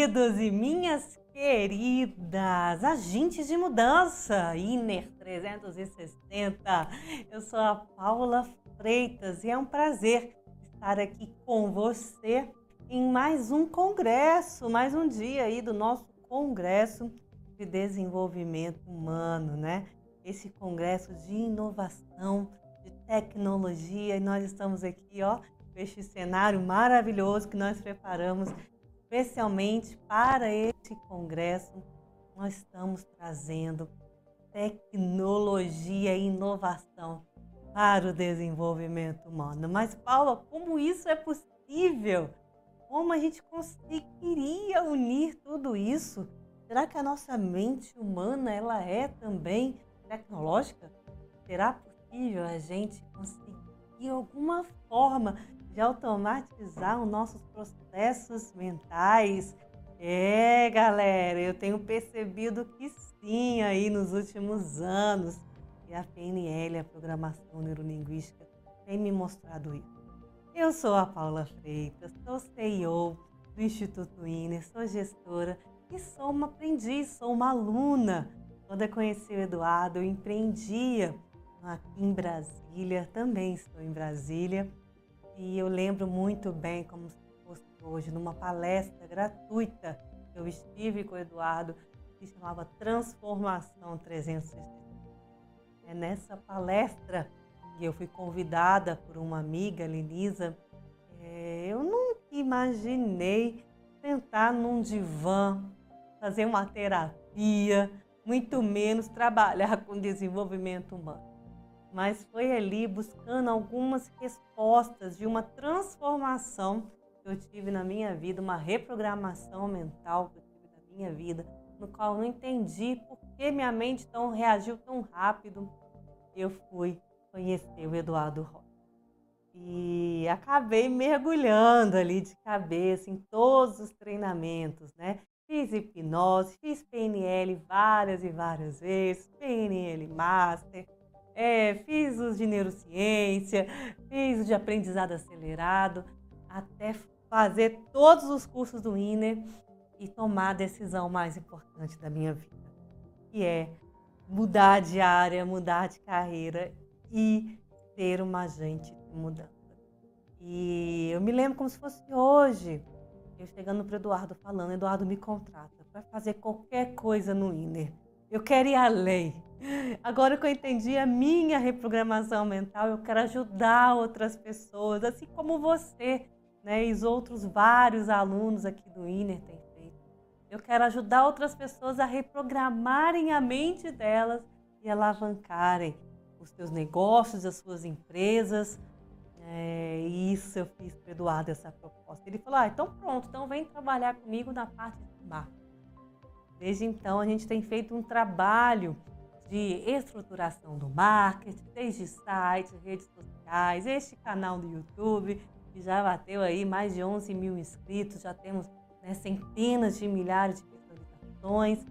Queridos e minhas queridas, agentes de mudança, Iner 360. Eu sou a Paula Freitas e é um prazer estar aqui com você em mais um congresso, mais um dia aí do nosso congresso de desenvolvimento humano, né? Esse congresso de inovação, de tecnologia e nós estamos aqui, ó, este cenário maravilhoso que nós preparamos especialmente para este congresso. Nós estamos trazendo tecnologia e inovação para o desenvolvimento humano. Mas, Paula, como isso é possível? Como a gente conseguiria unir tudo isso? Será que a nossa mente humana ela é também tecnológica? Será possível a gente conseguir de alguma forma de automatizar os nossos processos mentais. É, galera, eu tenho percebido que sim aí nos últimos anos. E a PNL, a Programação Neurolinguística, tem me mostrado isso. Eu sou a Paula Freitas, sou CEO do Instituto INER, sou gestora e sou uma aprendiz, sou uma aluna. Quando eu conheci o Eduardo, eu empreendia aqui em Brasília, também estou em Brasília, e eu lembro muito bem, como se fosse hoje, numa palestra gratuita que eu estive com o Eduardo, que chamava Transformação 360. É nessa palestra que eu fui convidada por uma amiga, Lenisa, é, eu nunca imaginei sentar num divã, fazer uma terapia, muito menos trabalhar com desenvolvimento humano mas foi ali buscando algumas respostas de uma transformação que eu tive na minha vida, uma reprogramação mental que eu tive na minha vida, no qual eu não entendi por que minha mente tão reagiu tão rápido. Eu fui conhecer o Eduardo Rocha. E acabei mergulhando ali de cabeça em todos os treinamentos, né? Fiz hipnose, fiz PNL várias e várias vezes, PNL Master, é, fiz os de neurociência, fiz os de aprendizado acelerado, até fazer todos os cursos do INER e tomar a decisão mais importante da minha vida, que é mudar de área, mudar de carreira e ser uma agente de mudança. E eu me lembro como se fosse hoje, eu chegando para o Eduardo falando, Eduardo me contrata para fazer qualquer coisa no INER. Eu quero ir além. Agora que eu entendi a minha reprogramação mental, eu quero ajudar outras pessoas, assim como você né, e os outros vários alunos aqui do INER têm feito. Eu quero ajudar outras pessoas a reprogramarem a mente delas e alavancarem os seus negócios, as suas empresas. É, isso eu fiz para Eduardo, essa proposta. Ele falou, ah, então pronto, então vem trabalhar comigo na parte de marketing. Desde então, a gente tem feito um trabalho de estruturação do marketing, desde sites, redes sociais, este canal do YouTube, que já bateu aí mais de 11 mil inscritos, já temos né, centenas de milhares de visualizações.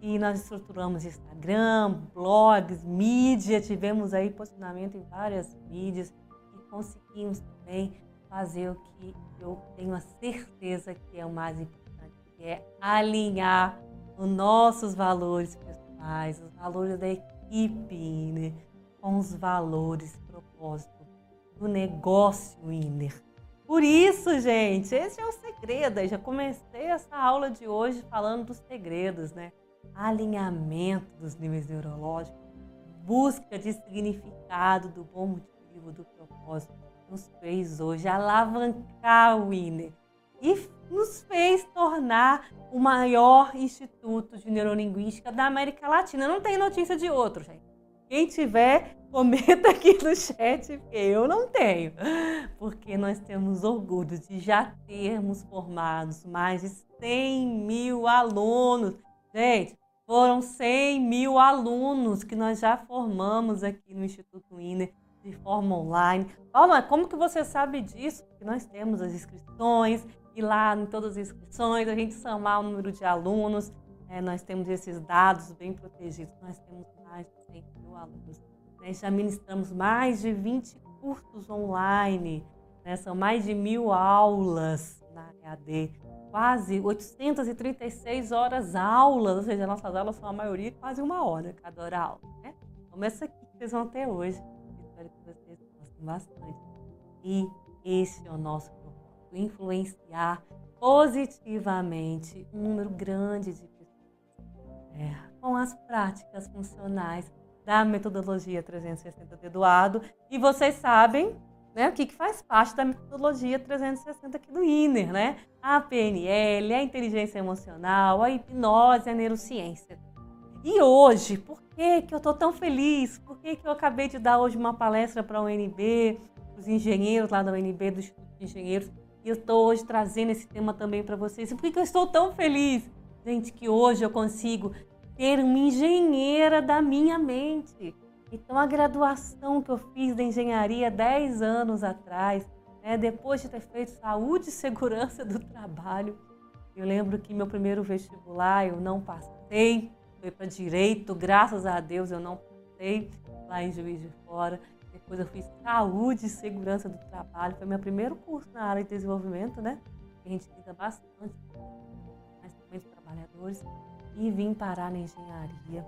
E nós estruturamos Instagram, blogs, mídia, tivemos aí posicionamento em várias mídias e conseguimos também fazer o que eu tenho a certeza que é o mais importante, que é alinhar os nossos valores pessoais, os valores da equipe né? com os valores, propósito do negócio Inner. Por isso, gente, esse é o segredo. Eu já comecei essa aula de hoje falando dos segredos, né? Alinhamento dos níveis neurológicos, busca de significado do bom motivo, do propósito, nos fez hoje alavancar o Inner e nos fez tornar o maior instituto de neurolinguística da América Latina. Não tem notícia de outro, gente. Quem tiver, comenta aqui no chat, porque eu não tenho. Porque nós temos orgulho de já termos formados mais de 100 mil alunos. Gente, foram 100 mil alunos que nós já formamos aqui no Instituto INER de forma online. Paula, como que você sabe disso? Porque nós temos as inscrições, e lá em todas as inscrições a gente somar o número de alunos. É, nós temos esses dados bem protegidos. Nós temos mais de 100 mil alunos. Né? Já ministramos mais de 20 cursos online. Né? São mais de mil aulas na EAD, quase 836 horas aulas, ou seja, nossas aulas são a maioria quase uma hora cada hora aula, né? Como essa aqui que vocês vão ter hoje. Espero que vocês gostem bastante. E esse é o nosso influenciar positivamente um número grande de pessoas com as práticas funcionais da metodologia 360 do Eduardo. E vocês sabem né, o que, que faz parte da metodologia 360 aqui do INER, né? A PNL, a inteligência emocional, a hipnose, a neurociência. E hoje, por que, que eu estou tão feliz? Por que, que eu acabei de dar hoje uma palestra para a UNB, os engenheiros lá da UNB, do Instituto de Engenheiros, e eu estou hoje trazendo esse tema também para vocês. Por que, eu estou tão feliz? Gente, que hoje eu consigo ter uma engenheira da minha mente. Então, a graduação que eu fiz da engenharia 10 anos atrás, né, depois de ter feito saúde e segurança do trabalho, eu lembro que meu primeiro vestibular eu não passei, foi para direito, graças a Deus eu não passei lá em Juiz de Fora. Depois eu fiz saúde e segurança do trabalho, foi meu primeiro curso na área de desenvolvimento, né? A gente lida bastante, mais também trabalhadores e vim parar na engenharia.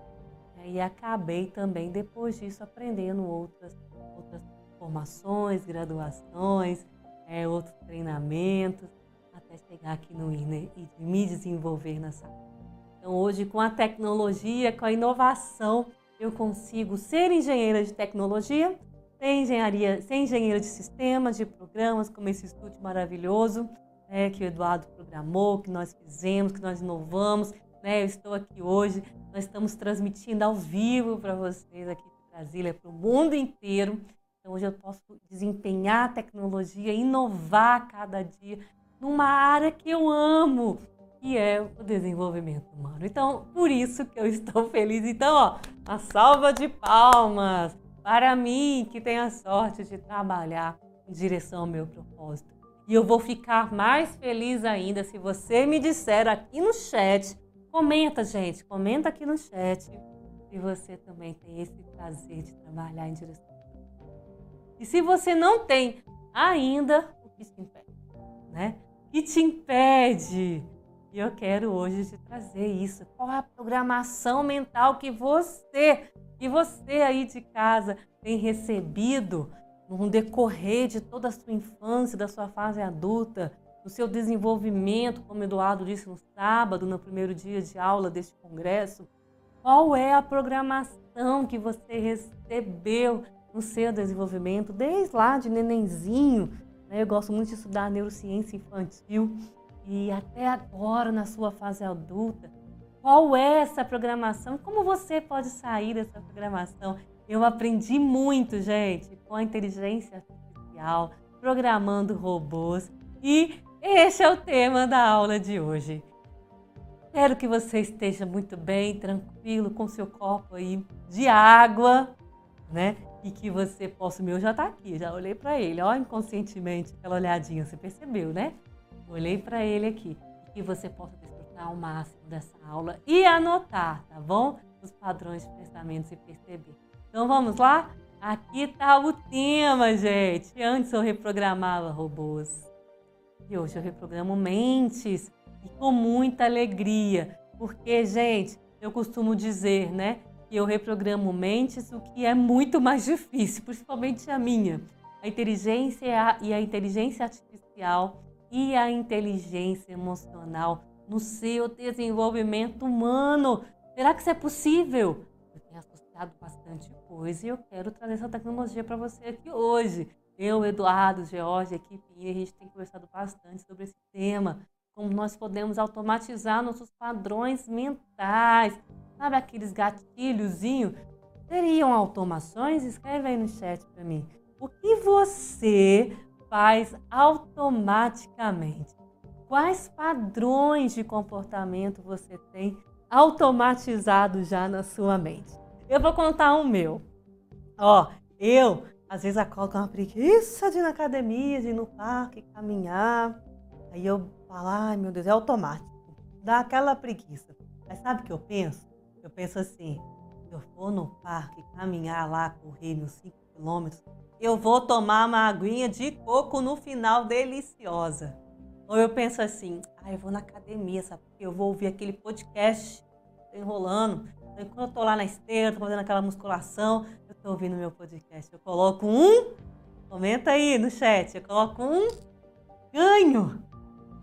E acabei também, depois disso, aprendendo outras, outras formações, graduações, é, outros treinamentos, até chegar aqui no INER e me desenvolver nessa área. Então, hoje, com a tecnologia, com a inovação, eu consigo ser engenheira de tecnologia, ser, engenharia, ser engenheira de sistemas, de programas, como esse estúdio maravilhoso né, que o Eduardo programou, que nós fizemos, que nós inovamos, né? Eu estou aqui hoje, nós estamos transmitindo ao vivo para vocês aqui de Brasília, para o mundo inteiro. Então hoje eu posso desempenhar a tecnologia, inovar cada dia numa área que eu amo, que é o desenvolvimento humano. Então, por isso que eu estou feliz. Então, ó, uma salva de palmas para mim que tenho a sorte de trabalhar em direção ao meu propósito. E eu vou ficar mais feliz ainda se você me disser aqui no chat Comenta, gente, comenta aqui no chat se você também tem esse prazer de trabalhar em direção. E se você não tem ainda, o que te impede? Né? O que te impede? E eu quero hoje te trazer isso. Qual a programação mental que você, que você aí de casa tem recebido no decorrer de toda a sua infância, da sua fase adulta, no seu desenvolvimento, como Eduardo disse no sábado, no primeiro dia de aula deste congresso, qual é a programação que você recebeu no seu desenvolvimento, desde lá de nenenzinho. Né? Eu gosto muito de estudar neurociência infantil e até agora na sua fase adulta. Qual é essa programação? Como você pode sair dessa programação? Eu aprendi muito, gente, com a inteligência artificial, programando robôs e esse é o tema da aula de hoje. Espero que você esteja muito bem, tranquilo, com seu copo aí de água, né? E que você possa. O meu já tá aqui, já olhei para ele, ó, inconscientemente, aquela olhadinha, você percebeu, né? Olhei para ele aqui. E que você possa ao máximo dessa aula e anotar, tá bom? Os padrões de pensamentos e perceber. Então vamos lá? Aqui tá o tema, gente. Antes eu reprogramava robôs. E hoje eu reprogramo mentes e com muita alegria, porque, gente, eu costumo dizer, né, que eu reprogramo mentes, o que é muito mais difícil, principalmente a minha. A inteligência e a inteligência artificial e a inteligência emocional no seu desenvolvimento humano. Será que isso é possível? Eu tenho associado bastante coisa e eu quero trazer essa tecnologia para você aqui hoje. Eu, Eduardo, George, equipe, a gente tem conversado bastante sobre esse tema, como nós podemos automatizar nossos padrões mentais. Sabe aqueles gatilhozinhos? Seriam automações? Escreve aí no chat para mim. O que você faz automaticamente? Quais padrões de comportamento você tem automatizado já na sua mente? Eu vou contar um meu. Ó, eu às vezes acordo com uma preguiça de ir na academia, de ir no parque, caminhar. Aí eu falo, ai meu Deus, é automático. Dá aquela preguiça. Mas sabe o que eu penso? Eu penso assim, eu for no parque, caminhar lá, correr meus 5 quilômetros, eu vou tomar uma aguinha de coco no final deliciosa. Ou eu penso assim, ah, eu vou na academia, sabe? Eu vou ouvir aquele podcast enrolando. Então, enquanto eu tô lá na esteira, tô fazendo aquela musculação, eu tô ouvindo meu podcast. Eu coloco um, comenta aí no chat, eu coloco um ganho,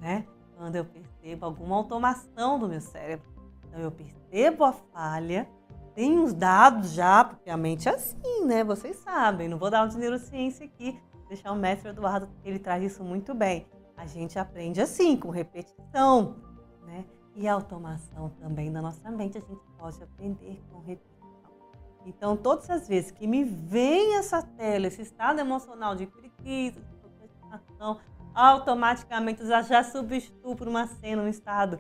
né? Quando eu percebo alguma automação do meu cérebro. Então eu percebo a falha, tem uns dados já, porque a mente é assim, né? Vocês sabem, não vou dar aula de neurociência aqui, deixar o mestre Eduardo, ele traz isso muito bem. A gente aprende assim, com repetição, né? E automação também na nossa mente, a gente pode aprender com repetição. Então, todas as vezes que me vem essa tela, esse estado emocional de preguiça, de procrastinação, automaticamente eu já, já substituo por uma cena, um estado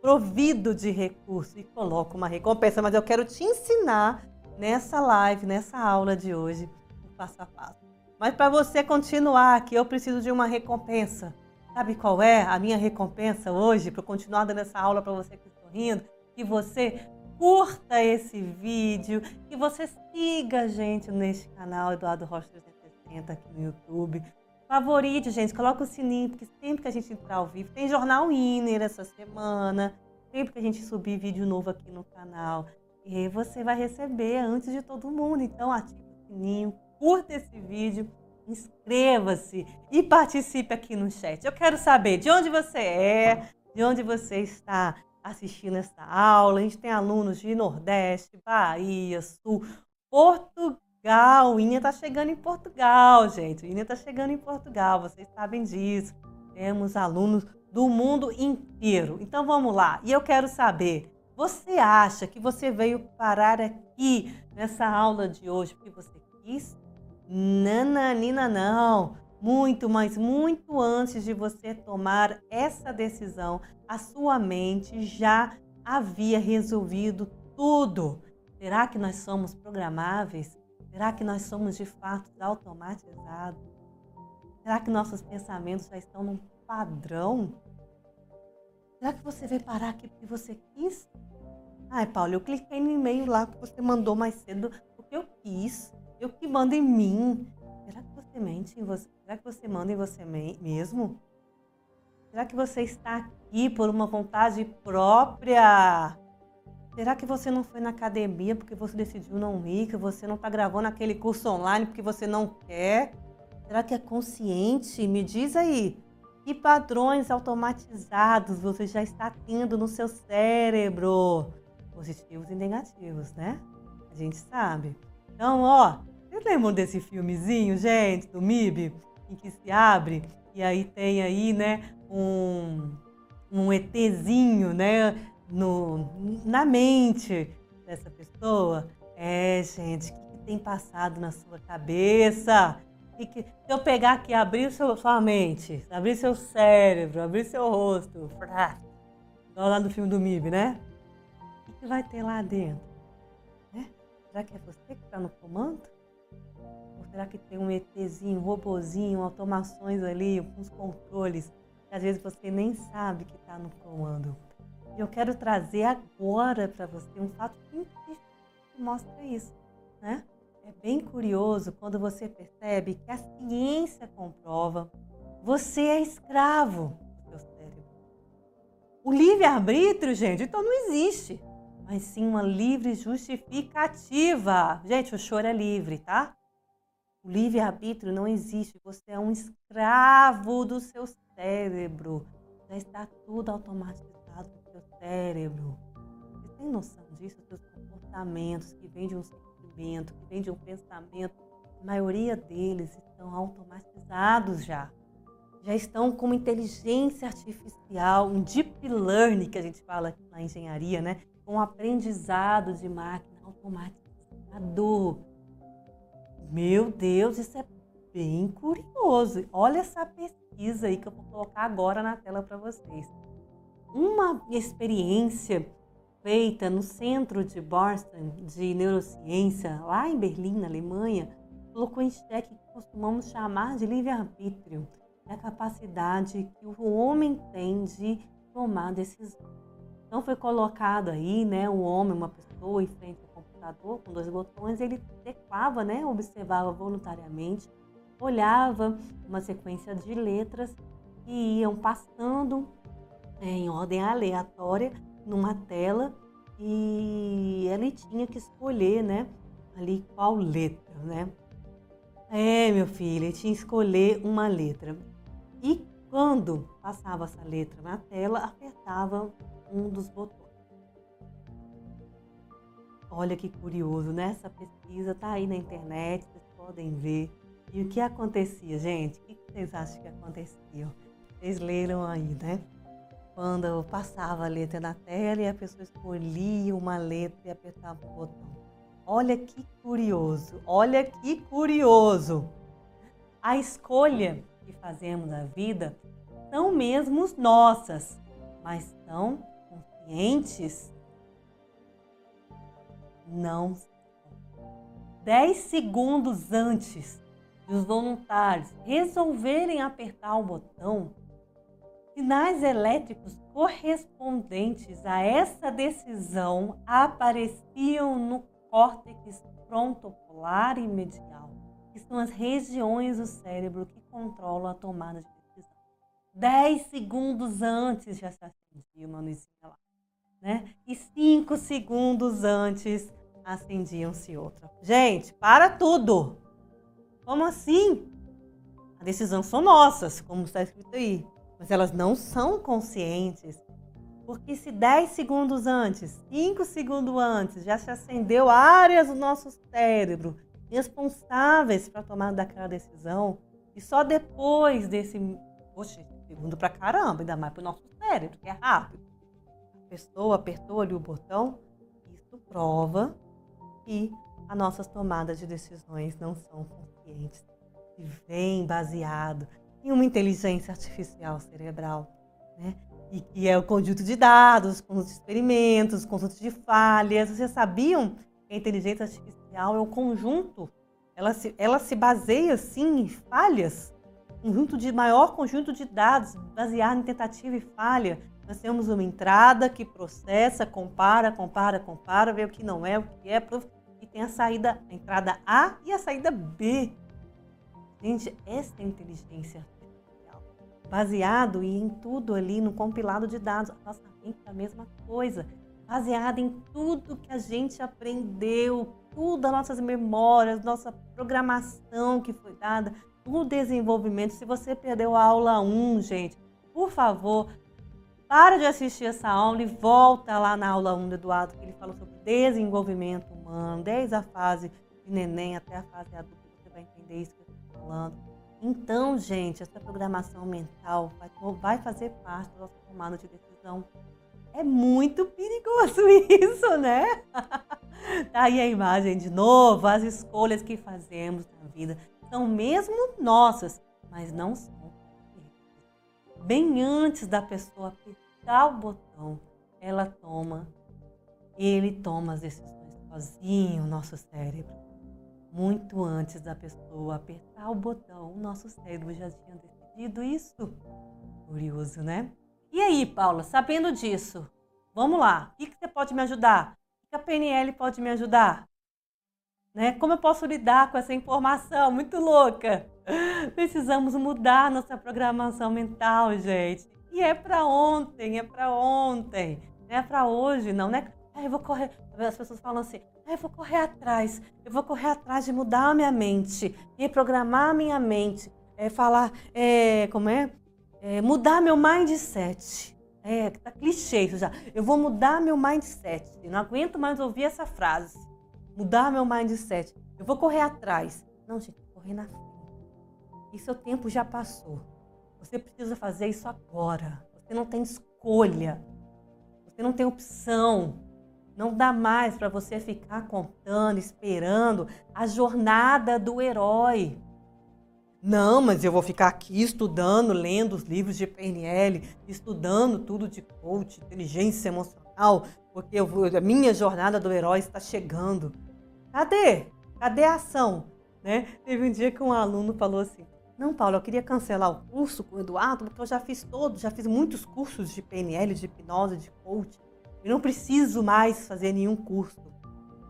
provido de recurso e coloco uma recompensa. Mas eu quero te ensinar nessa live, nessa aula de hoje, o passo a passo. Mas para você continuar aqui, eu preciso de uma recompensa. Sabe qual é a minha recompensa hoje para continuar dando essa aula para você que está rindo? Que você curta esse vídeo, que você siga a gente neste canal Eduardo Rocha 360 aqui no YouTube. Favorite, gente, coloca o sininho, porque sempre que a gente entrar ao vivo, tem Jornal Iner essa semana, sempre que a gente subir vídeo novo aqui no canal, e você vai receber antes de todo mundo. Então ative o sininho, curta esse vídeo inscreva-se e participe aqui no chat. Eu quero saber de onde você é, de onde você está assistindo essa aula. A gente tem alunos de Nordeste, Bahia, Sul, Portugal. Inha está chegando em Portugal, gente. Inha está chegando em Portugal, vocês sabem disso. Temos alunos do mundo inteiro. Então vamos lá. E eu quero saber, você acha que você veio parar aqui nessa aula de hoje porque você quis Nananina não. Muito, mas muito antes de você tomar essa decisão, a sua mente já havia resolvido tudo. Será que nós somos programáveis? Será que nós somos de fato automatizados? Será que nossos pensamentos já estão num padrão? Será que você veio parar aqui porque você quis? Ai, Paulo, eu cliquei no e-mail lá que você mandou mais cedo porque eu quis. Eu que mando em mim. Será que você mente em você? Será que você manda em você mesmo? Será que você está aqui por uma vontade própria? Será que você não foi na academia porque você decidiu não ir? Que você não está gravando aquele curso online porque você não quer? Será que é consciente? Me diz aí. Que padrões automatizados você já está tendo no seu cérebro? Positivos e negativos, né? A gente sabe. Então, ó, vocês lembram desse filmezinho, gente, do MIB, em que se abre e aí tem aí, né, um, um ETzinho, né, no, na mente dessa pessoa? É, gente, o que, tem passado na sua cabeça? E que, se eu pegar aqui, abrir seu, sua mente, abrir seu cérebro, abrir seu rosto, igual lá no filme do MIB, né? O que, vai ter lá dentro? Será que é você que está no comando? Será que tem um ETzinho, um robozinho, automações ali, uns controles, que às vezes você nem sabe que está no comando? E eu quero trazer agora para você um fato científico que mostra isso, né? É bem curioso quando você percebe que a ciência comprova você é escravo do seu cérebro. O livre-arbítrio, gente, então não existe mas sim uma livre justificativa. Gente, o choro é livre, tá? O livre-arbítrio não existe. Você é um escravo do seu cérebro. Já está tudo automatizado no seu cérebro. Você tem noção disso? Os seus comportamentos que vêm de um sentimento, que vêm de um pensamento, a maioria deles estão automatizados já. Já estão com inteligência artificial, um deep learning que a gente fala na engenharia, né? um aprendizado de máquina automatizado. Meu Deus, isso é bem curioso. Olha essa pesquisa aí que eu vou colocar agora na tela para vocês. Uma experiência feita no centro de Boston de neurociência, lá em Berlim, na Alemanha, colocou em xeque o que costumamos chamar de livre-arbítrio, é a capacidade que o homem tem de tomar decisões. Então foi colocado aí, né, um homem, uma pessoa em frente computador com dois botões, ele teclava, né, observava voluntariamente, olhava uma sequência de letras que iam passando em ordem aleatória numa tela e ele tinha que escolher, né, ali qual letra, né? É, meu filho, ele tinha que escolher uma letra. E quando passava essa letra na tela, apertava um dos botões. Olha que curioso, né? Essa pesquisa tá aí na internet, vocês podem ver. E o que acontecia, gente? O que vocês acham que acontecia? Vocês leram aí, né? Quando eu passava a letra na tela e a pessoa escolhia uma letra e apertava o botão. Olha que curioso, olha que curioso. A escolha que fazemos na vida são mesmo nossas, mas são conscientes? Não. Dez segundos antes de os voluntários resolverem apertar o botão, sinais elétricos correspondentes a essa decisão apareciam no córtex frontopolar e medial, que são as regiões do cérebro que controlam a tomada de decisão. Dez segundos antes já se acendia uma luzinha lá, né? E cinco segundos antes acendiam-se outra. Gente, para tudo! Como assim? A decisão são nossas, como está escrito aí, mas elas não são conscientes. Porque se 10 segundos antes, 5 segundos antes, já se acendeu áreas do nosso cérebro responsáveis para tomar daquela decisão, e só depois desse, poxa, segundo para caramba, ainda mais para o nosso cérebro, que é rápido. A pessoa apertou ali o botão, isso prova que as nossas tomadas de decisões não são conscientes e vem baseado em uma inteligência artificial cerebral, né? E que é o conjunto de dados, conjunto de experimentos, conjunto de falhas. Vocês sabiam que a inteligência artificial é o conjunto, ela se, ela se baseia sim em falhas, conjunto de maior conjunto de dados baseado em tentativa e falha. Nós temos uma entrada que processa, compara, compara, compara, vê o que não é, o que é, e tem a saída, a entrada A e a saída B. Gente, essa é inteligência artificial. Baseado em tudo ali, no compilado de dados. A nossa mente é a mesma coisa. Baseada em tudo que a gente aprendeu, tudo as nossas memórias, nossa programação que foi dada, o desenvolvimento. Se você perdeu a aula 1, gente, por favor, para de assistir essa aula e volta lá na aula 1 do Eduardo, que ele falou sobre desenvolvimento humano, desde a fase de neném até a fase adulta, você vai entender isso que eu estou falando. Então, gente, essa programação mental vai, vai fazer parte da nossa tomada de decisão. É muito perigoso isso, né? tá aí a imagem de novo, as escolhas que fazemos na vida são mesmo nossas, mas não são bem antes da pessoa apertar o botão, ela toma, ele toma as decisões sozinho, o nosso cérebro. Muito antes da pessoa apertar o botão, o nosso cérebro já tinha decidido isso. Curioso, né? E aí, Paula, sabendo disso, vamos lá. O que, você pode me ajudar? O que a PNL pode me ajudar? Né? Como eu posso lidar com essa informação muito louca? Precisamos mudar nossa programação mental, gente. E é para ontem, é para ontem. Não é para hoje, não, né? Ah, eu vou correr. As pessoas falam assim: ah, eu vou correr atrás. Eu vou correr atrás de mudar a minha mente, reprogramar a minha mente, é, falar, é, como é? é? Mudar meu mindset. É, tá clichê isso já. Eu vou mudar meu mindset. Eu não aguento mais ouvir essa frase. Mudar meu mindset. Eu vou correr atrás. Não, gente, correr na frente. E seu tempo já passou. Você precisa fazer isso agora. Você não tem escolha. Você não tem opção. Não dá mais para você ficar contando, esperando a jornada do herói. Não, mas eu vou ficar aqui estudando, lendo os livros de PNL, estudando tudo de coach, inteligência emocional, porque vou, a minha jornada do herói está chegando. Cadê? Cadê a ação? Né? Teve um dia que um aluno falou assim: não, Paulo, eu queria cancelar o curso com o Eduardo, porque eu já fiz todos, já fiz muitos cursos de PNL, de hipnose, de coaching. Eu não preciso mais fazer nenhum curso.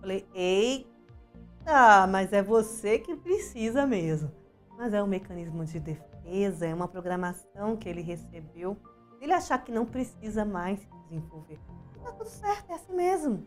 Falei, eita, mas é você que precisa mesmo. mas é um mecanismo de defesa, é uma programação que ele recebeu. Ele achar que não precisa mais se desenvolver, tá tudo certo, é assim mesmo.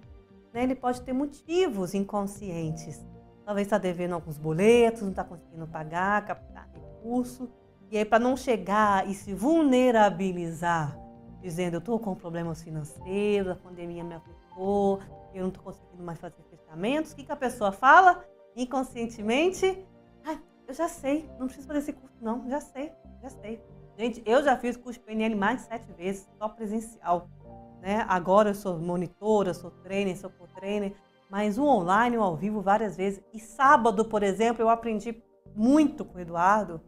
Né? Ele pode ter motivos inconscientes. Talvez está devendo alguns boletos, não está conseguindo pagar, captar recurso. E aí, para não chegar e se vulnerabilizar, dizendo eu estou com problemas financeiros, a pandemia me afetou, eu não estou conseguindo mais fazer fechamentos, o que, que a pessoa fala? Inconscientemente, ah, eu já sei, não preciso fazer esse curso, não, já sei, já sei. Gente, eu já fiz curso PNL mais de sete vezes, só presencial. Né? Agora eu sou monitora, sou trainer, sou co-trainer, mas o online, o ao vivo, várias vezes. E sábado, por exemplo, eu aprendi muito com o Eduardo.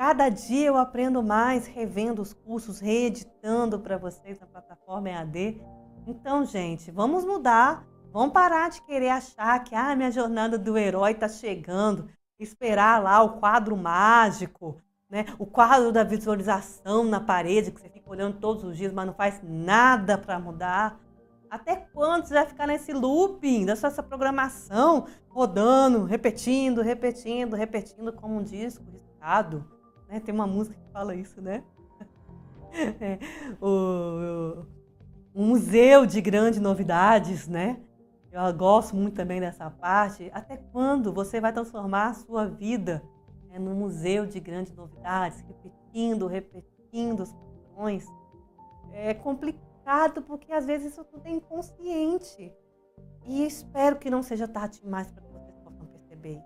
Cada dia eu aprendo mais, revendo os cursos, reeditando para vocês na plataforma EAD. Então, gente, vamos mudar. Vamos parar de querer achar que ah, minha jornada do herói está chegando, esperar lá o quadro mágico, né? O quadro da visualização na parede que você fica olhando todos os dias, mas não faz nada para mudar. Até quando você vai ficar nesse looping dessa programação, rodando, repetindo, repetindo, repetindo como um disco riscado? Né? Tem uma música que fala isso, né? É, o, o, museu de grandes novidades, né? Eu gosto muito também dessa parte. Até quando você vai transformar a sua vida né, num museu de grandes novidades, repetindo, repetindo os padrões? É complicado porque às vezes isso tudo é inconsciente. E espero que não seja tarde demais para que vocês possam perceber.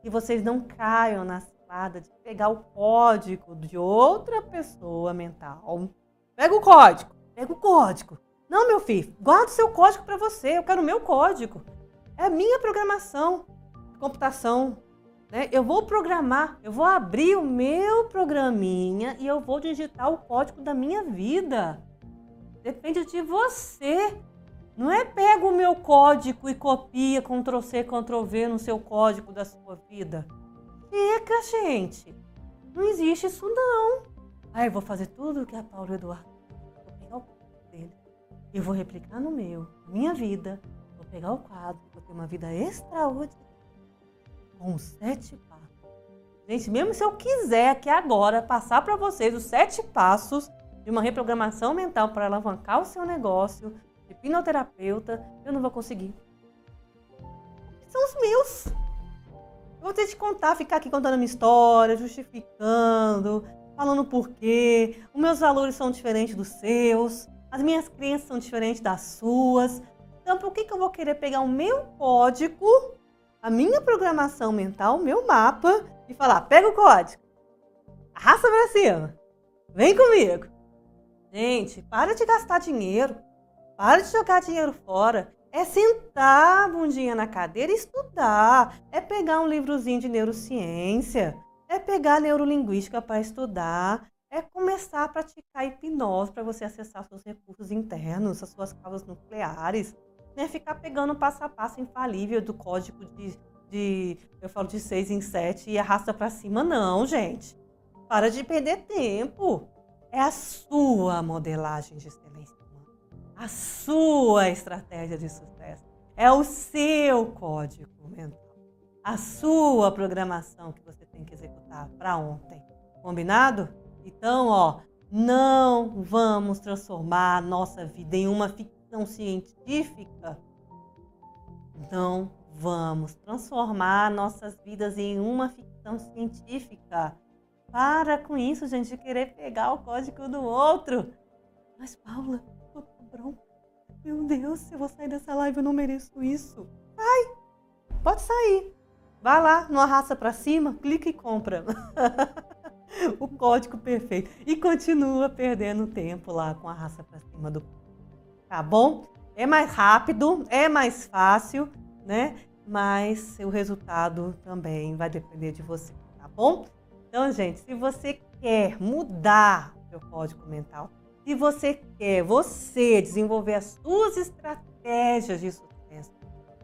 Que vocês não caiam na de pegar o código de outra pessoa mental. Pega o código, pega o código. Não, meu filho, guarda o seu código para você. Eu quero o meu código. É a minha programação computação. Né? Eu vou programar, eu vou abrir o meu programinha e eu vou digitar o código da minha vida. Depende de você. Não é pega o meu código e copia Ctrl C, Ctrl V no seu código da sua vida. Fica, gente. Não existe isso não. Aí eu vou fazer tudo o que a Paula Eduardo vou pegar o quadro dele e vou replicar no meu, minha vida. Vou pegar o quadro, vou ter uma vida extraordinária com sete passos. Gente, mesmo se eu quiser aqui agora passar para vocês os sete passos de uma reprogramação mental para alavancar o seu negócio, de hipnoterapeuta, eu não vou conseguir. São os meus. Vou ter que contar, ficar aqui contando a minha história, justificando, falando por quê. Os meus valores são diferentes dos seus, as minhas crenças são diferentes das suas. Então, por que, que eu vou querer pegar o meu código, a minha programação mental, o meu mapa, e falar: pega o código, arrasta pra cima, vem comigo. Gente, para de gastar dinheiro. Para de jogar dinheiro fora. É sentar a bundinha na cadeira e estudar. É pegar um livrozinho de neurociência. É pegar neurolinguística para estudar. É começar a praticar hipnose para você acessar seus recursos internos, as suas causas nucleares. Né? Ficar pegando passo a passo infalível do código de, de eu falo de seis em sete e arrasta para cima. Não, gente. Para de perder tempo. É a sua modelagem de excelência a sua estratégia de sucesso, é o seu código mental, a sua programação que você tem que executar para ontem. Combinado? Então, ó, não vamos transformar a nossa vida em uma ficção científica. Não vamos transformar nossas vidas em uma ficção científica. Para com isso, gente, de querer pegar o código do outro. Mas, Paula, Meu Deus, se eu vou sair dessa live, eu não mereço isso. Sai! Pode sair. Vai lá no Arrasta Pra Cima, clica e compra. o código perfeito. E continua perdendo tempo lá com a raça pra cima do. Tá bom? É mais rápido, é mais fácil, né? Mas o resultado também vai depender de você, tá bom? Então, gente, se você quer mudar o seu código mental, se você quer você desenvolver as suas estratégias de sucesso,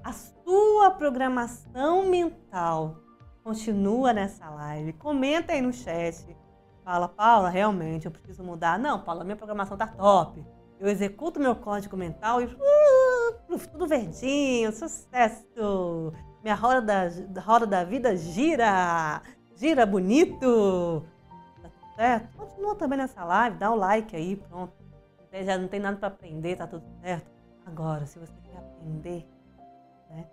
a sua programação mental, continua nessa live, comenta aí no chat. Fala, Paula, realmente eu preciso mudar. Não, Paula, minha programação tá top. Eu executo meu código mental e uh, tudo verdinho, sucesso! Minha roda da, roda da vida gira! Gira bonito! Tá certo? Continua também nessa live, dá o like aí, pronto. Já não tem nada para aprender, tá tudo certo. Agora, se você quer aprender, né?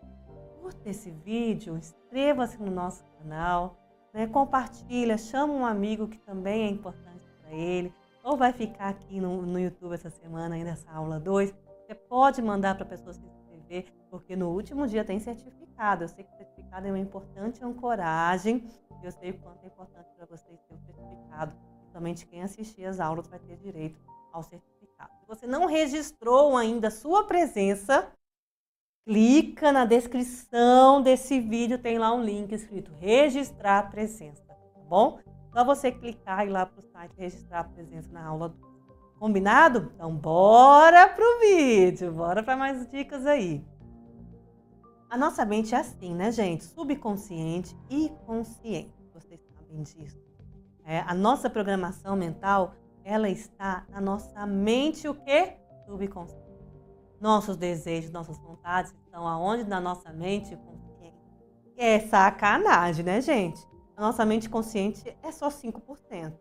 Curta esse vídeo, inscreva-se no nosso canal, né? compartilha, chama um amigo que também é importante para ele, ou vai ficar aqui no, no YouTube essa semana, aí nessa aula 2. Você pode mandar para a pessoa se inscrever, porque no último dia tem certificado. Eu sei que certificado é uma importante ancoragem, eu sei o quanto é importante para vocês ter o certificado. Somente quem assistir as aulas vai ter direito ao certificado. Se você não registrou ainda a sua presença, clica na descrição desse vídeo, tem lá um link escrito registrar presença, tá bom? Só você clicar e ir lá para o site registrar a presença na aula. Combinado? Então bora pro vídeo, bora para mais dicas aí. A nossa mente é assim, né, gente? Subconsciente e consciente. Vocês sabem disso. É, a nossa programação mental, ela está na nossa mente o quê? Subconsciente. Nossos desejos, nossas vontades estão aonde? Na nossa mente consciente. É sacanagem, né, gente? A nossa mente consciente é só 5%.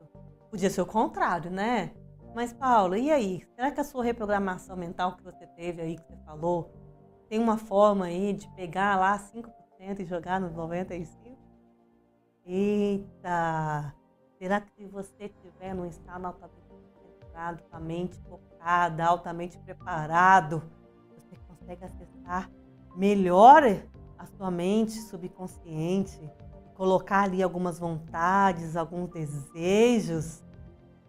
Podia ser o contrário, né? Mas, Paula, e aí? Será que a sua reprogramação mental que você teve aí, que você falou, tem uma forma aí de pegar lá 5% e jogar nos 95%? Eita! Será que se você estiver num estado altamente concentrado, mente focada, altamente preparado, você consegue acessar melhor a sua mente subconsciente, colocar ali algumas vontades, alguns desejos?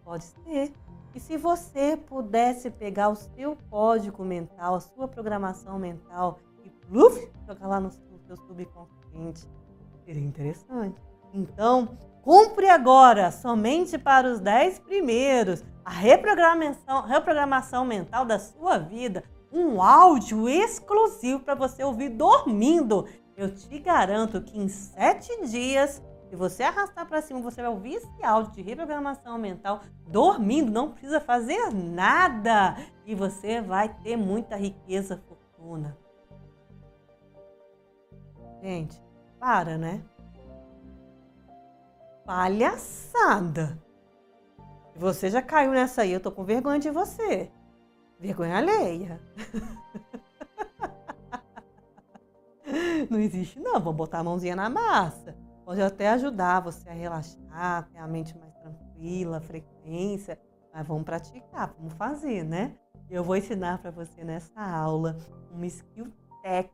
Pode ser. E se você pudesse pegar o seu código mental, a sua programação mental e pluf, jogar lá no seu subconsciente, seria interessante. Então, cumpre agora, somente para os 10 primeiros, a reprogramação, reprogramação mental da sua vida, um áudio exclusivo para você ouvir dormindo. Eu te garanto que em sete dias, se você arrastar para cima, você vai ouvir esse áudio de reprogramação mental dormindo, não precisa fazer nada e você vai ter muita riqueza, fortuna. Gente, para, né? Palhaçada. Você já caiu nessa aí, eu tô com vergonha de você. Vergonha alheia. não existe não, vamos botar a mãozinha na massa. Pode até ajudar você a relaxar, ter a mente mais tranquila, frequência, mas vamos praticar, vamos fazer, né? Eu vou ensinar para você nessa aula uma skill tech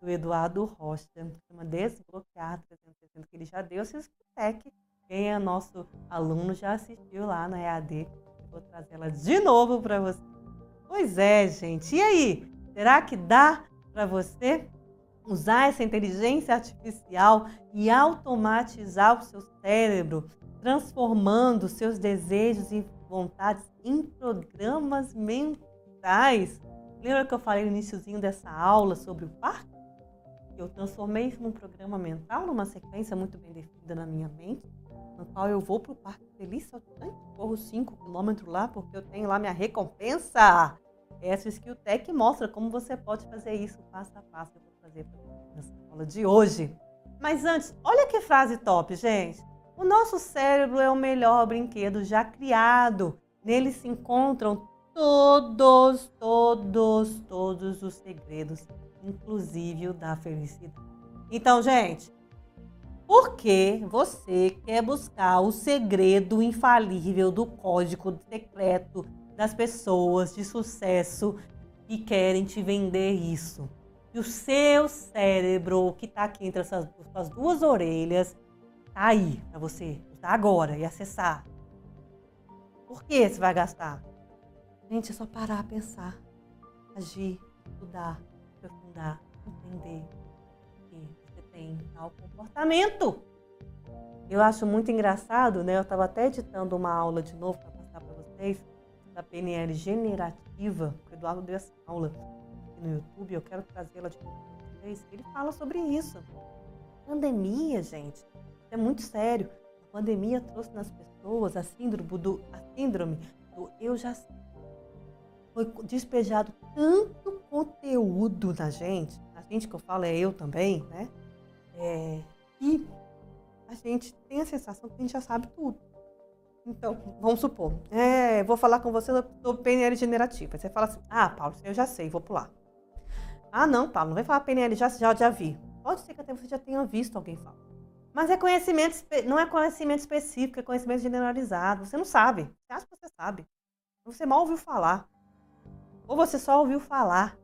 do Eduardo Rocha, chama Desbloquear 360, que ele já deu skill tech. Quem é nosso aluno já assistiu lá na EAD. vou trazer ela de novo para você. Pois é, gente. E aí? Será que dá para você usar essa inteligência artificial e automatizar o seu cérebro, transformando seus desejos e vontades em programas mentais. Lembra que eu falei no iníciozinho dessa aula sobre o parque? Eu transformei isso num programa mental, numa sequência muito bem definida na minha mente, no qual eu vou para o parque feliz saltitante, corro 5 quilômetros lá porque eu tenho lá minha recompensa. Essa Skill Tech mostra como você pode fazer isso passo a passo. Eu vou fazer nessa aula de hoje. Mas antes, olha que frase top, gente. O nosso cérebro é o melhor brinquedo já criado. Nele se encontram todos, todos, todos os segredos, inclusive o da felicidade. Então, gente, por que você quer buscar o segredo infalível do código secreto das pessoas de sucesso que querem te vender isso? E o seu cérebro, que está aqui entre essas, essas duas orelhas, tá aí para você usar agora e acessar. Por que você vai gastar? Gente, é só parar, pensar, agir, estudar, entender que você tem tal comportamento. Eu acho muito engraçado, né? Eu estava até editando uma aula de novo para passar para vocês da PNL generativa, o Eduardo deu essa aula no YouTube, eu quero trazê-la de novo para vocês. Ele fala sobre isso. Pandemia, gente, é muito sério. A pandemia trouxe nas pessoas a síndrome do, a síndrome do eu já sei. Foi despejado tanto conteúdo na gente, a gente que eu falo é eu também, né? É, e a gente tem a sensação que a gente já sabe tudo. Então, vamos supor, é, vou falar com você sobre PNL generativa. Você fala assim, ah, Paulo, eu já sei, vou pular. Ah, não, Paulo, não vai falar PNL, já, já, já vi. Pode ser que até você já tenha visto alguém falar. Mas é conhecimento, não é conhecimento específico, é conhecimento generalizado. Você não sabe. Você acha que você sabe. Você mal ouviu falar. Ou você só ouviu falar.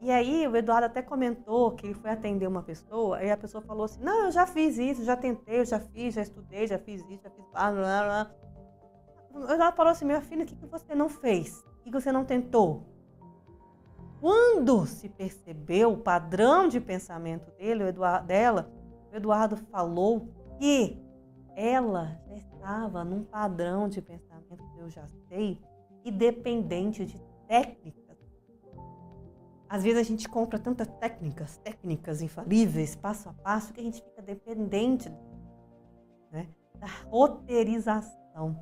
E aí o Eduardo até comentou que ele foi atender uma pessoa, e a pessoa falou assim, não, eu já fiz isso, já tentei, eu já fiz, já estudei, já fiz isso, já fiz blá, blá, blá. O Eduardo falou assim, minha filha, o que você não fez? O que você não tentou? Quando se percebeu o padrão de pensamento dele, o Eduardo, dela, o Eduardo falou que ela já estava num padrão de pensamento que eu já sei e dependente de técnicas. Às vezes a gente compra tantas técnicas, técnicas infalíveis, passo a passo, que a gente fica dependente né, da roteirização.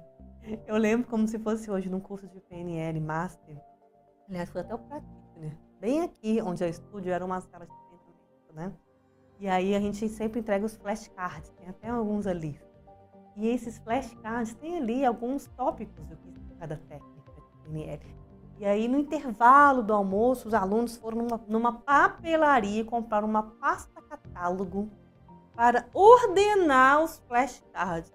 Eu lembro como se fosse hoje num curso de PNL Master. Aliás, foi até o né? Bem aqui onde eu estudo, era uma sala de treinamento, né? E aí a gente sempre entrega os flashcards, tem até alguns ali. E esses flashcards tem ali alguns tópicos do que cada técnica de PNL. E aí no intervalo do almoço, os alunos foram numa, numa papelaria comprar uma pasta catálogo para ordenar os flashcards.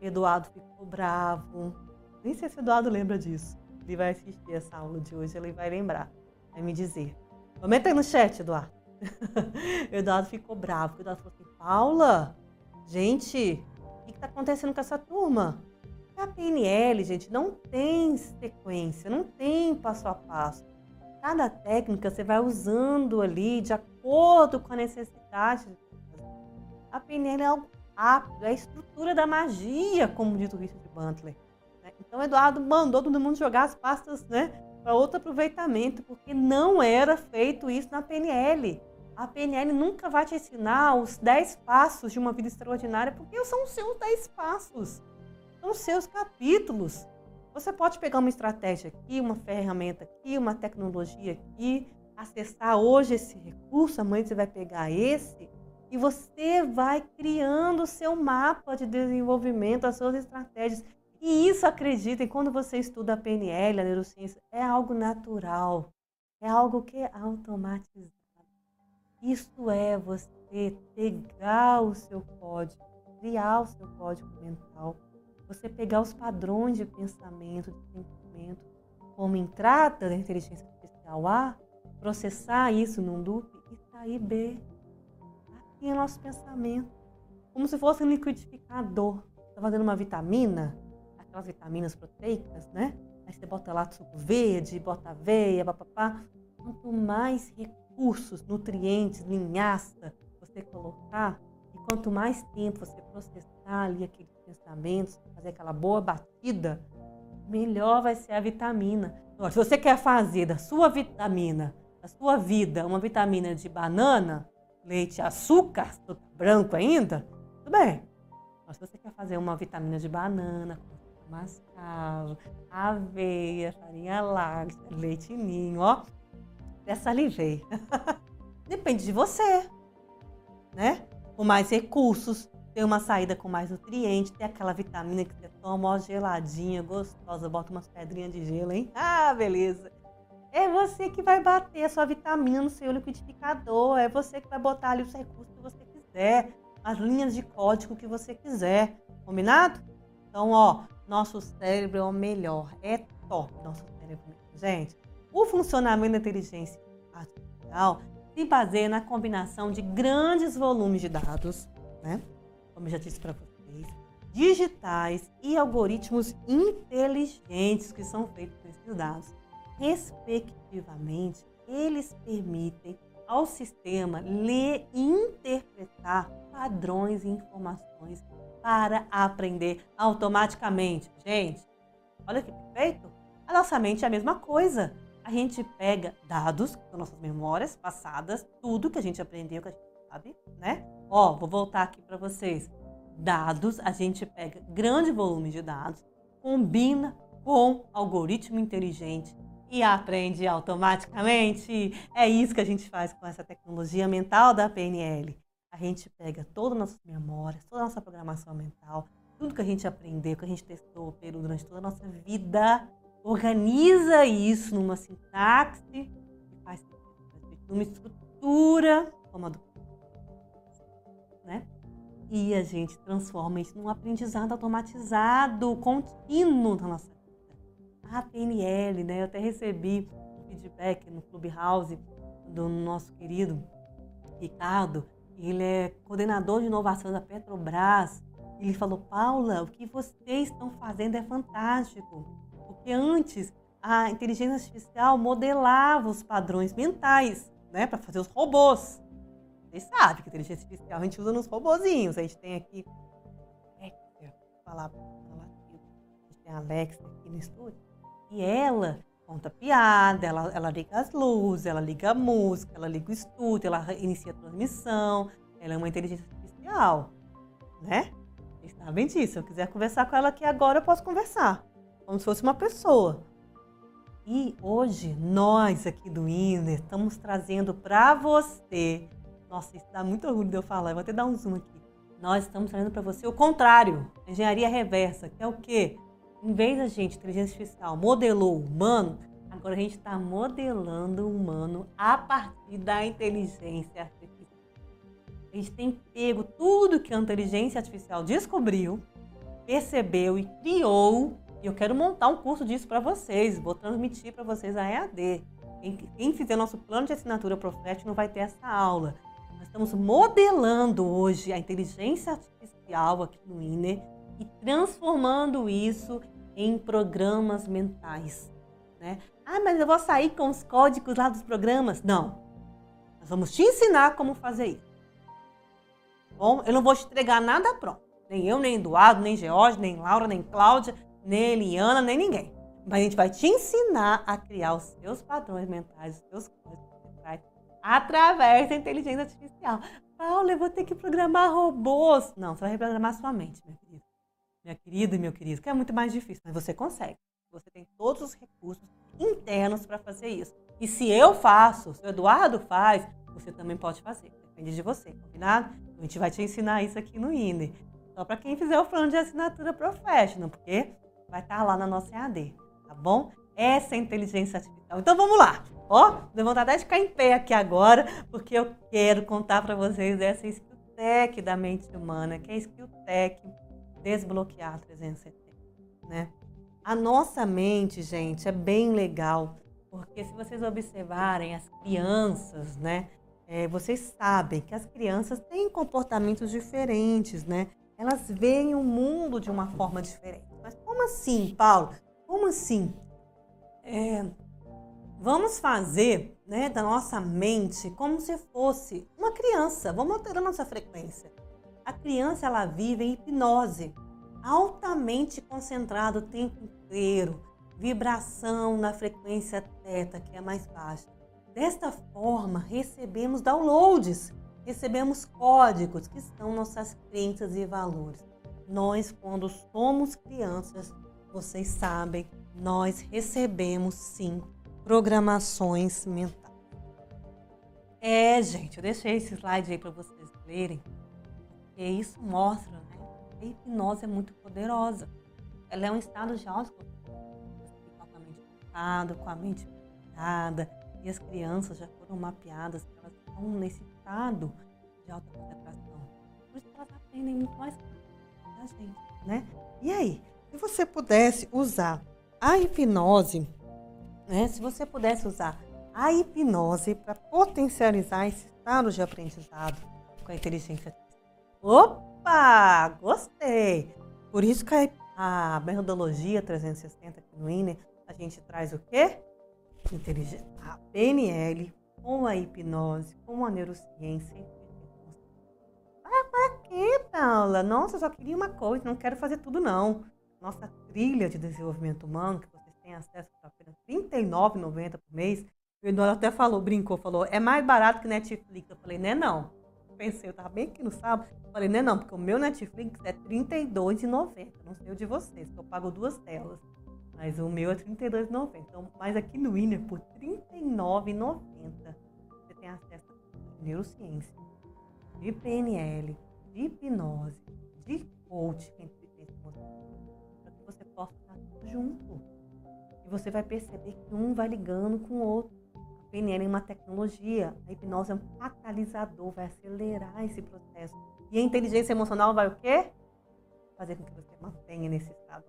Eduardo ficou bravo. Nem sei se Eduardo lembra disso. Ele vai assistir essa aula de hoje, ele vai lembrar, vai me dizer. Comenta aí no chat, Eduardo. Eduardo ficou bravo. Eduardo falou assim: Paula, gente, o que está acontecendo com essa turma? A PNL, gente, não tem sequência, não tem passo a passo. Cada técnica você vai usando ali de acordo com a necessidade. A PNL é algo rápido, é a estrutura da magia, como diz o Richard Butler. Né? Então, Eduardo mandou todo mundo jogar as pastas né, para outro aproveitamento, porque não era feito isso na PNL. A PNL nunca vai te ensinar os 10 passos de uma vida extraordinária, porque são os seus 10 passos, são seus capítulos. Você pode pegar uma estratégia aqui, uma ferramenta aqui, uma tecnologia aqui, acessar hoje esse recurso, amanhã você vai pegar esse e você vai criando o seu mapa de desenvolvimento, as suas estratégias. E isso, acreditem, quando você estuda a PNL, a neurociência, é algo natural, é algo que é automatizado. Isso é você pegar o seu código, criar o seu código mental, você pegar os padrões de pensamento, de sentimento, como entrada da inteligência artificial A, processar isso num loop e sair B. Aqui é nosso pensamento. Como se fosse um liquidificador. Está fazendo uma vitamina, aquelas vitaminas proteicas, né? Aí você bota lá suco verde, bota aveia, papapá. Quanto mais recursos nutrientes, linhaça você colocar, e quanto mais tempo você processar ali aqueles pensamentos, fazer aquela boa batida, melhor vai ser a vitamina. Se você quer fazer da sua vitamina, da sua vida, uma vitamina de banana, leite, açúcar, branco ainda, tudo bem. Mas se você quer fazer uma vitamina de banana, mascavo, aveia, farinha láctea, leite ninho, ó, até salivei. Depende de você, né? Com mais recursos, ter uma saída com mais nutrientes, ter aquela vitamina que você toma, ó, geladinha, gostosa, bota umas pedrinhas de gelo, hein? Ah, beleza. É você que vai bater a sua vitamina no seu liquidificador, é você que vai botar ali os recursos que você quiser, as linhas de código que você quiser, combinado? Então, ó, nosso cérebro é o melhor, é top nosso cérebro, gente. O funcionamento da inteligência artificial se baseia na combinação de grandes volumes de dados, né? Como eu já disse para vocês, digitais e algoritmos inteligentes que são feitos com esses dados. Respectivamente, eles permitem ao sistema ler e interpretar padrões e informações para aprender automaticamente. Gente, olha que perfeito! A nossa mente é a mesma coisa a gente pega dados, nossas memórias passadas, tudo que a gente aprendeu, que a gente sabe, né? Ó, vou voltar aqui para vocês. Dados, a gente pega grande volume de dados, combina com algoritmo inteligente e aprende automaticamente. É isso que a gente faz com essa tecnologia mental da PNL. A gente pega todas as nossas memórias, toda a nossa programação mental, tudo que a gente aprendeu, que a gente testou pelo durante toda a nossa vida, organiza isso numa sintaxe, faz numa estrutura, como a do? E a gente transforma isso num aprendizado automatizado, contínuo da nossa vida. A PNL, né? Eu até recebi um feedback no Clubhouse do nosso querido Ricardo. Ele é coordenador de inovação da Petrobras. Ele falou, Paula, o que vocês estão fazendo é fantástico. Porque antes a inteligência artificial modelava os padrões mentais, né, para fazer os robôs. Vocês sabem que inteligência artificial a gente usa nos robozinhos. A gente tem aqui. Alexa, falar. A gente tem a Alexa aqui no estúdio. E ela conta piada, ela, ela liga as luzes, ela liga a música, ela liga o estúdio, ela inicia a transmissão. Ela é uma inteligência artificial, né? Vocês sabem disso. Se eu quiser conversar com ela aqui agora, eu posso conversar. Como se fosse uma pessoa. E hoje, nós aqui do INER estamos trazendo para você nossa, isso dá muito orgulho de eu falar. Eu vou até dar um zoom aqui. Nós estamos trazendo para você o contrário. Engenharia reversa, que é o quê? Em vez da gente, inteligência artificial, modelou o humano, agora a gente está modelando o humano a partir da inteligência artificial. A gente tem pego tudo que a inteligência artificial descobriu, percebeu e criou. E eu quero montar um curso disso para vocês. Vou transmitir para vocês a EAD. Quem, fizer nosso plano de assinatura Profete não vai ter essa aula estamos modelando hoje a inteligência artificial aqui no INER e transformando isso em programas mentais. Né? Ah, mas eu vou sair com os códigos lá dos programas? Não. Nós vamos te ensinar como fazer isso. Bom, eu não vou te entregar nada pronto. Nem eu, nem Eduardo, nem George, nem Laura, nem Cláudia, nem Eliana, nem ninguém. Mas a gente vai te ensinar a criar os seus padrões mentais, os seus códigos através da inteligência artificial. Paula, eu vou ter que programar robôs. Não, você vai reprogramar sua mente, minha querida. Minha querida e meu querido, que é muito mais difícil, mas você consegue. Você tem todos os recursos internos para fazer isso. E se eu faço, se o Eduardo faz, você também pode fazer. Depende de você, combinado? A gente vai te ensinar isso aqui no INDE. Só para quem fizer o plano de assinatura Professional, porque vai estar tá lá na nossa EAD, tá bom? Essa é a inteligência artificial. Então vamos lá. Ó, deu vontade de ficar em pé aqui agora, porque eu quero contar para vocês essa skill tech da mente humana, que é a skill tech desbloquear 370, né? A nossa mente, gente, é bem legal, porque se vocês observarem as crianças, né? É, vocês sabem que as crianças têm comportamentos diferentes, né? Elas veem o mundo de uma forma diferente. Mas como assim, Paulo? Como assim? É, Vamos fazer né, da nossa mente como se fosse uma criança. Vamos alterar nossa frequência. A criança ela vive em hipnose, altamente concentrada o tempo inteiro, vibração na frequência teta, que é mais baixa. Desta forma, recebemos downloads, recebemos códigos que são nossas crenças e valores. Nós, quando somos crianças, vocês sabem, nós recebemos sim programações mentais. É, gente, eu deixei esse slide aí para vocês lerem, porque isso mostra, né? A hipnose é muito poderosa. Ela é um estado de autoconcentração, com a mente focada, com a mente focada, e as crianças já foram mapeadas elas estão nesse estado de alta concentração. Por isso elas aprendem muito mais da gente, né? E aí, se você pudesse usar a hipnose né? Se você pudesse usar a hipnose para potencializar esse estado de aprendizado com a inteligência. Opa! Gostei! Por isso que a, metodologia 360 aqui no INE, a gente traz o quê? Inteligência, a PNL com a hipnose, com a neurociência. Ah, para quê, Paula? Nossa, eu só queria uma coisa, não quero fazer tudo não. Nossa trilha de desenvolvimento humano, que você tem acesso por apenas R$ 39,90 por mês. O Eduardo até falou, brincou, falou, é mais barato que Netflix. Eu falei, né não. Pensei, eu tava bem aqui no sábado. Falei, né não, porque o meu Netflix é R$ 32,90. Não sei o de vocês, que eu pago duas telas. Mas o meu é R$ 32,90. Então, mas aqui no Winner, por R$ 39,90, você tem acesso a neurociência, de PNL, de hipnose, de coach, que inteligência emocional, para que você possa estar junto. E você vai perceber que um vai ligando com o outro. A PNL é uma tecnologia, a hipnose é um catalisador, vai acelerar esse processo. E a inteligência emocional vai o quê? Fazer com que você mantenha nesse estado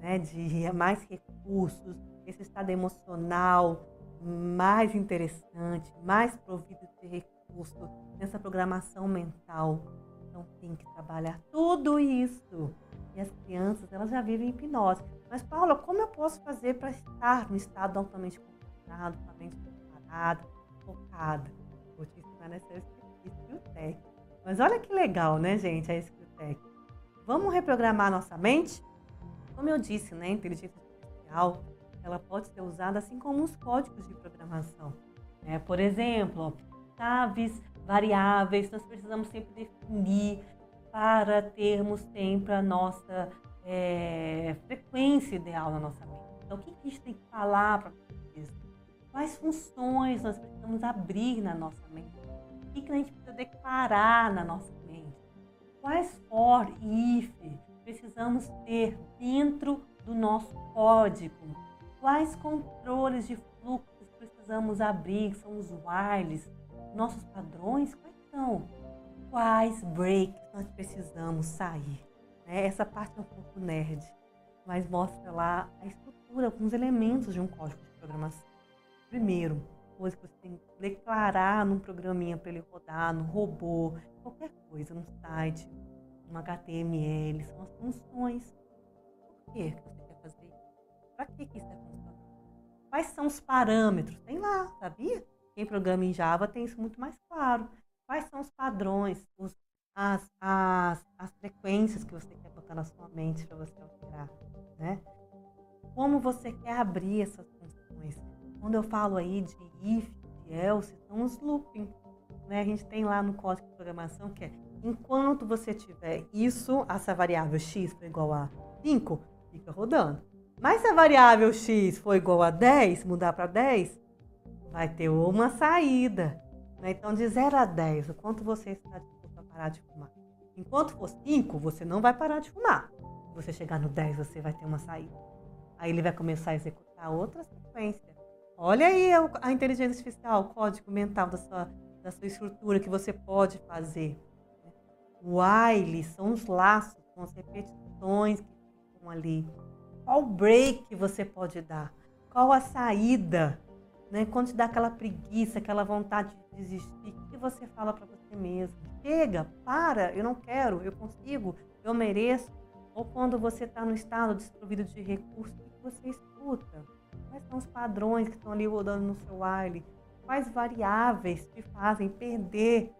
né, de mais recursos, esse estado emocional mais interessante, mais provido de recursos, nessa programação mental. Então tem que trabalhar tudo isso. E as crianças, elas já vivem hipnose. Mas, Paula, como eu posso fazer para estar no estado altamente concentrado, com a mente preparada, focada? Vou te ensinar nessa Skilltech. Mas olha que legal, né, gente, a Skilltech. Vamos reprogramar nossa mente? Como eu disse, né, a inteligência artificial ela pode ser usada assim como os códigos de programação. Né? Por exemplo, chaves, variáveis, nós precisamos sempre definir para termos sempre a nossa é, frequência ideal na nossa mente. Então, o que, a gente tem que falar para vocês? Quais funções nós precisamos abrir na nossa mente? O que, que a gente precisa declarar na nossa mente? Quais for, if, precisamos ter dentro do nosso código? Quais controles de fluxos precisamos abrir? São os whiles? Nossos padrões? Quais são? Quais breaks nós precisamos sair? Né? Essa parte é um pouco nerd, mas mostra lá a estrutura, alguns elementos de um código de programação. Primeiro, coisa que você tem que declarar num programinha para ele rodar, no robô, qualquer coisa, no site, um HTML, são as funções. Por que você quer fazer isso? Para que, isso é funcional? Quais são os parâmetros? Tem lá, sabia? Quem programa em Java tem isso muito mais claro. Quais são os padrões, os, as, as, as frequências que você quer botar na sua mente para você alterar, né? Como você quer abrir essas funções? Quando eu falo aí de if, de else, são os looping. Né? A gente tem lá no código de programação que é Enquanto você tiver isso, essa variável x for igual a 5, fica rodando. Mas se a variável x for igual a 10, mudar para 10, vai ter uma saída. Né? Então, de 0 a 10, o quanto você está parar de fumar? Enquanto for 5, você não vai parar de fumar. Se você chegar no 10, você vai ter uma saída. Aí ele vai começar a executar outra sequência. Olha aí a inteligência artificial, o código mental da sua, da sua estrutura que você pode fazer. While são os laços, são as repetições que ficam ali. Qual break você pode dar? Qual a saída? Né? Quando te dá aquela preguiça, aquela vontade de desistir, o que você fala para você mesmo? Chega, para, eu não quero, eu consigo, eu mereço. Ou quando você está no estado desprovido de recursos, o que você escuta? Quais são os padrões que estão ali rodando no seu while? Quais variáveis te fazem perder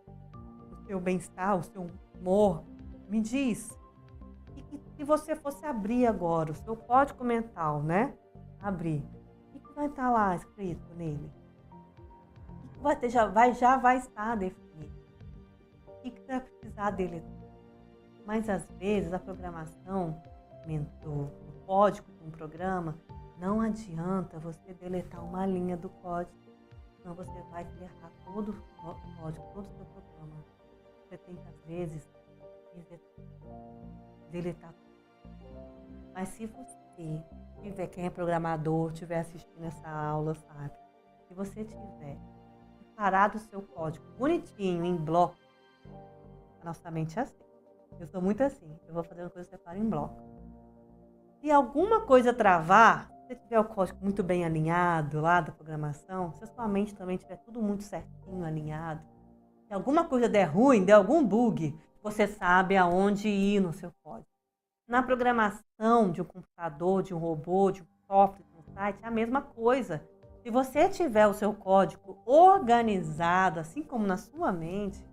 o seu bem-estar, o seu Amor, me diz, e se você fosse abrir agora o seu código mental, né? Abrir, o que vai estar lá escrito nele? Que vai ter, já vai, já vai estar definido. Que precisar dele? Mas às vezes a programação, o código de um programa, não adianta você deletar uma linha do código, senão você vai errar todo o código, todo o seu programa você tem que, às vezes, deletar Mas se você tiver, quem é programador, estiver assistindo essa aula, sabe? Se você tiver separado o seu código bonitinho, em bloco, a nossa mente é assim. Eu sou muito assim. Eu vou fazer uma coisa separa em bloco. Se alguma coisa travar, se tiver o código muito bem alinhado lá da programação, se a sua mente também tiver tudo muito certinho, alinhado, se alguma coisa der ruim, der algum bug, você sabe aonde ir no seu código. Na programação de um computador, de um robô, de um software, de um site, é a mesma coisa. Se você tiver o seu código organizado, assim como na sua mente,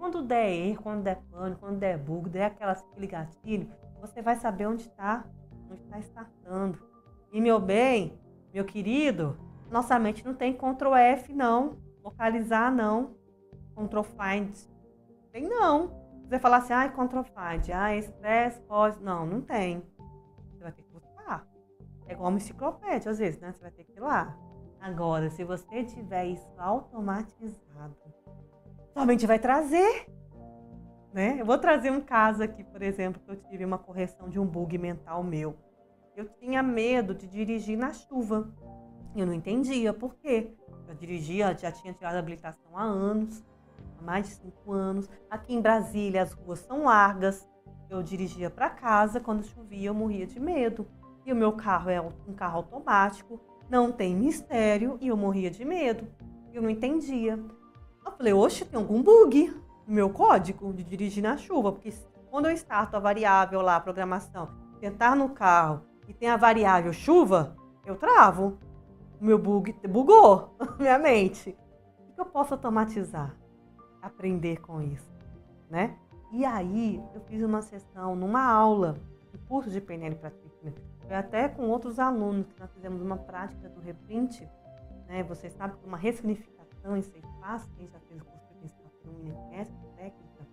quando der erro, quando der pânico, quando der bug, der aquela, aquele gatilho, você vai saber onde está, onde está startando. E meu bem, meu querido, nossa mente não tem Ctrl F não, localizar não. Control Find. Tem não. Você falar assim, ah, Control Find, ah, Express pode. Não, não tem. Você vai ter que buscar. é igual uma enciclopédia, às vezes, né? Você vai ter que ir lá. Agora, se você tiver isso automatizado, somente vai trazer. Né? Eu vou trazer um caso aqui, por exemplo, que eu tive uma correção de um bug mental meu. Eu tinha medo de dirigir na chuva. Eu não entendia por quê. Eu dirigia, já tinha tirado a habilitação há anos, há mais de cinco anos. Aqui em Brasília as ruas são largas. Eu dirigia para casa, quando chovia eu morria de medo. E o meu carro é um carro automático não tem mistério e eu morria de medo. Eu não entendia. Eu falei, oxe, tem algum bug no meu código de dirigir na chuva, porque quando eu starto a variável lá, a programação, tentar no carro e tem a variável chuva, eu travo. O meu bug bugou minha mente. O que eu posso automatizar? Aprender com isso, né? E aí, eu fiz uma sessão numa aula, um curso de PNL Practitioner, foi até com outros alunos que nós fizemos uma prática do reprint. Né? Você sabe que uma ressignificação em seis quem já fez o curso de ressignificação no conhece técnica,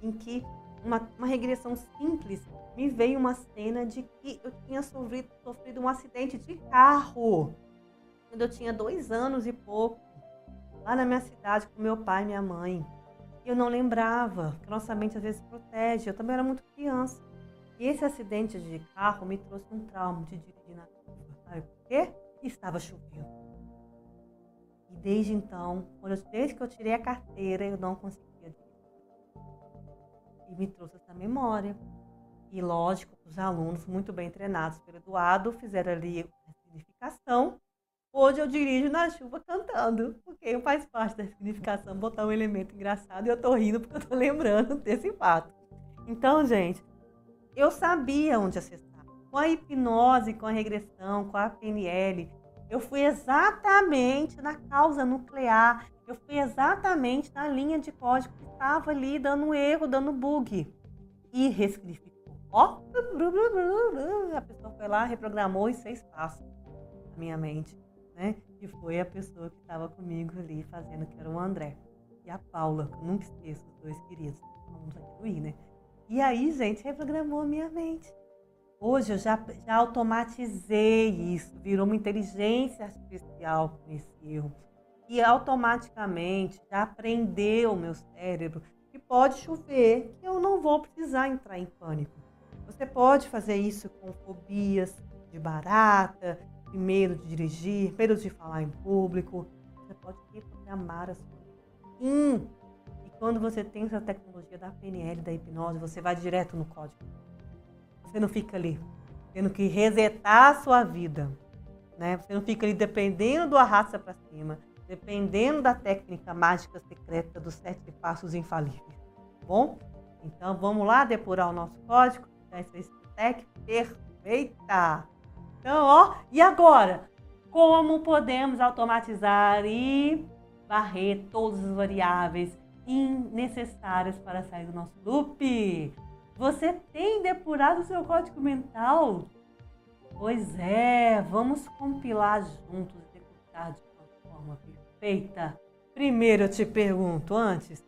em que uma, uma regressão simples me veio uma cena de que eu tinha sofrido, sofrido um acidente de carro quando eu tinha dois anos e pouco, lá na minha cidade com meu pai e minha mãe. Eu não lembrava, que nossa mente às vezes protege. Eu também era muito criança. E esse acidente de carro me trouxe um trauma de dirigir na chuva. Sabe por quê? Estava chovendo. E desde então, desde que eu tirei a carteira, eu não conseguia. E me trouxe essa memória. E lógico, os alunos muito bem treinados pelo Eduardo fizeram ali a significação. Hoje eu dirijo na chuva cantando, porque faz parte da significação botar um elemento engraçado e eu tô rindo porque eu tô lembrando desse fato. Então, gente, eu sabia onde acessar. Com a hipnose, com a regressão, com a PNL, eu fui exatamente na causa nuclear, eu fui exatamente na linha de código que estava ali dando erro, dando bug. E ressignificou. Ó, a pessoa foi lá, reprogramou e fez passos na minha mente. Né? E foi a pessoa que estava comigo ali fazendo, que era o André. E a Paula, que eu nunca esqueço, os dois queridos. Vamos aqui né? E aí, gente, reprogramou a minha mente. Hoje eu já, já automatizei isso, virou uma inteligência artificial com esse erro. E automaticamente já aprendeu o meu cérebro que pode chover, que eu não vou precisar entrar em pânico. Você pode fazer isso com fobias de barata, de medo de dirigir, medo de falar em público. Você pode reprogramar a sua mente quando você tem essa tecnologia da PNL, da hipnose, você vai direto no código. Você não fica ali tendo que resetar a sua vida. Né? Você não fica ali dependendo do arrasta para cima, dependendo da técnica mágica secreta dos sete passos infalíveis. Tá bom? Então vamos lá depurar o nosso código. Essa tech perfeita. Então, ó, e agora? Como podemos automatizar e varrer todas as variáveis necessárias para sair do nosso loop. Você tem depurado seu código mental? Pois é, vamos compilar juntos, executar de uma forma perfeita. Primeiro eu te pergunto antes,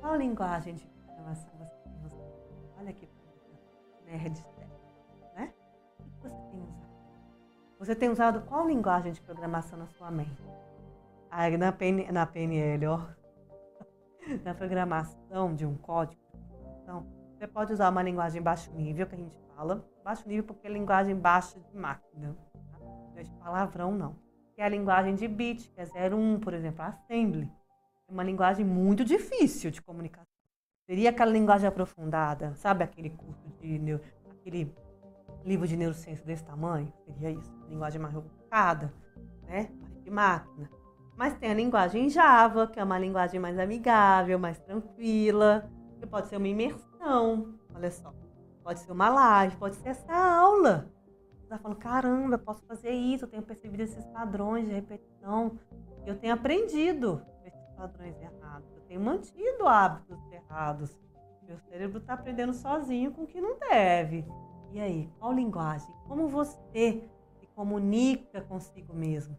qual linguagem de programação você tem usado? Olha aqui, nerd, né? O que você tem usado? Você tem usado qual linguagem de programação na sua mente? Na, PN, na PNL, ó, na programação de um código, então, você pode usar uma linguagem baixo nível, que a gente fala. Baixo nível porque é linguagem baixa de máquina. Tá? Não é de palavrão, não. Que é a linguagem de bit, que é 01, por exemplo, a assembly. É uma linguagem muito difícil de comunicação. Seria aquela linguagem aprofundada, sabe aquele curso de neuro, aquele livro de neurociência desse tamanho? Seria isso, linguagem mais rebuscada, né? De máquina. Mas tem a linguagem Java, que é uma linguagem mais amigável, mais tranquila, que pode ser uma imersão, olha só. Pode ser uma live, pode ser essa aula. Você está falando, caramba, eu posso fazer isso, eu tenho percebido esses padrões de repetição. Eu tenho aprendido esses padrões errados, eu tenho mantido hábitos errados. Meu cérebro está aprendendo sozinho com o que não deve. E aí, qual linguagem? Como você se comunica consigo mesmo?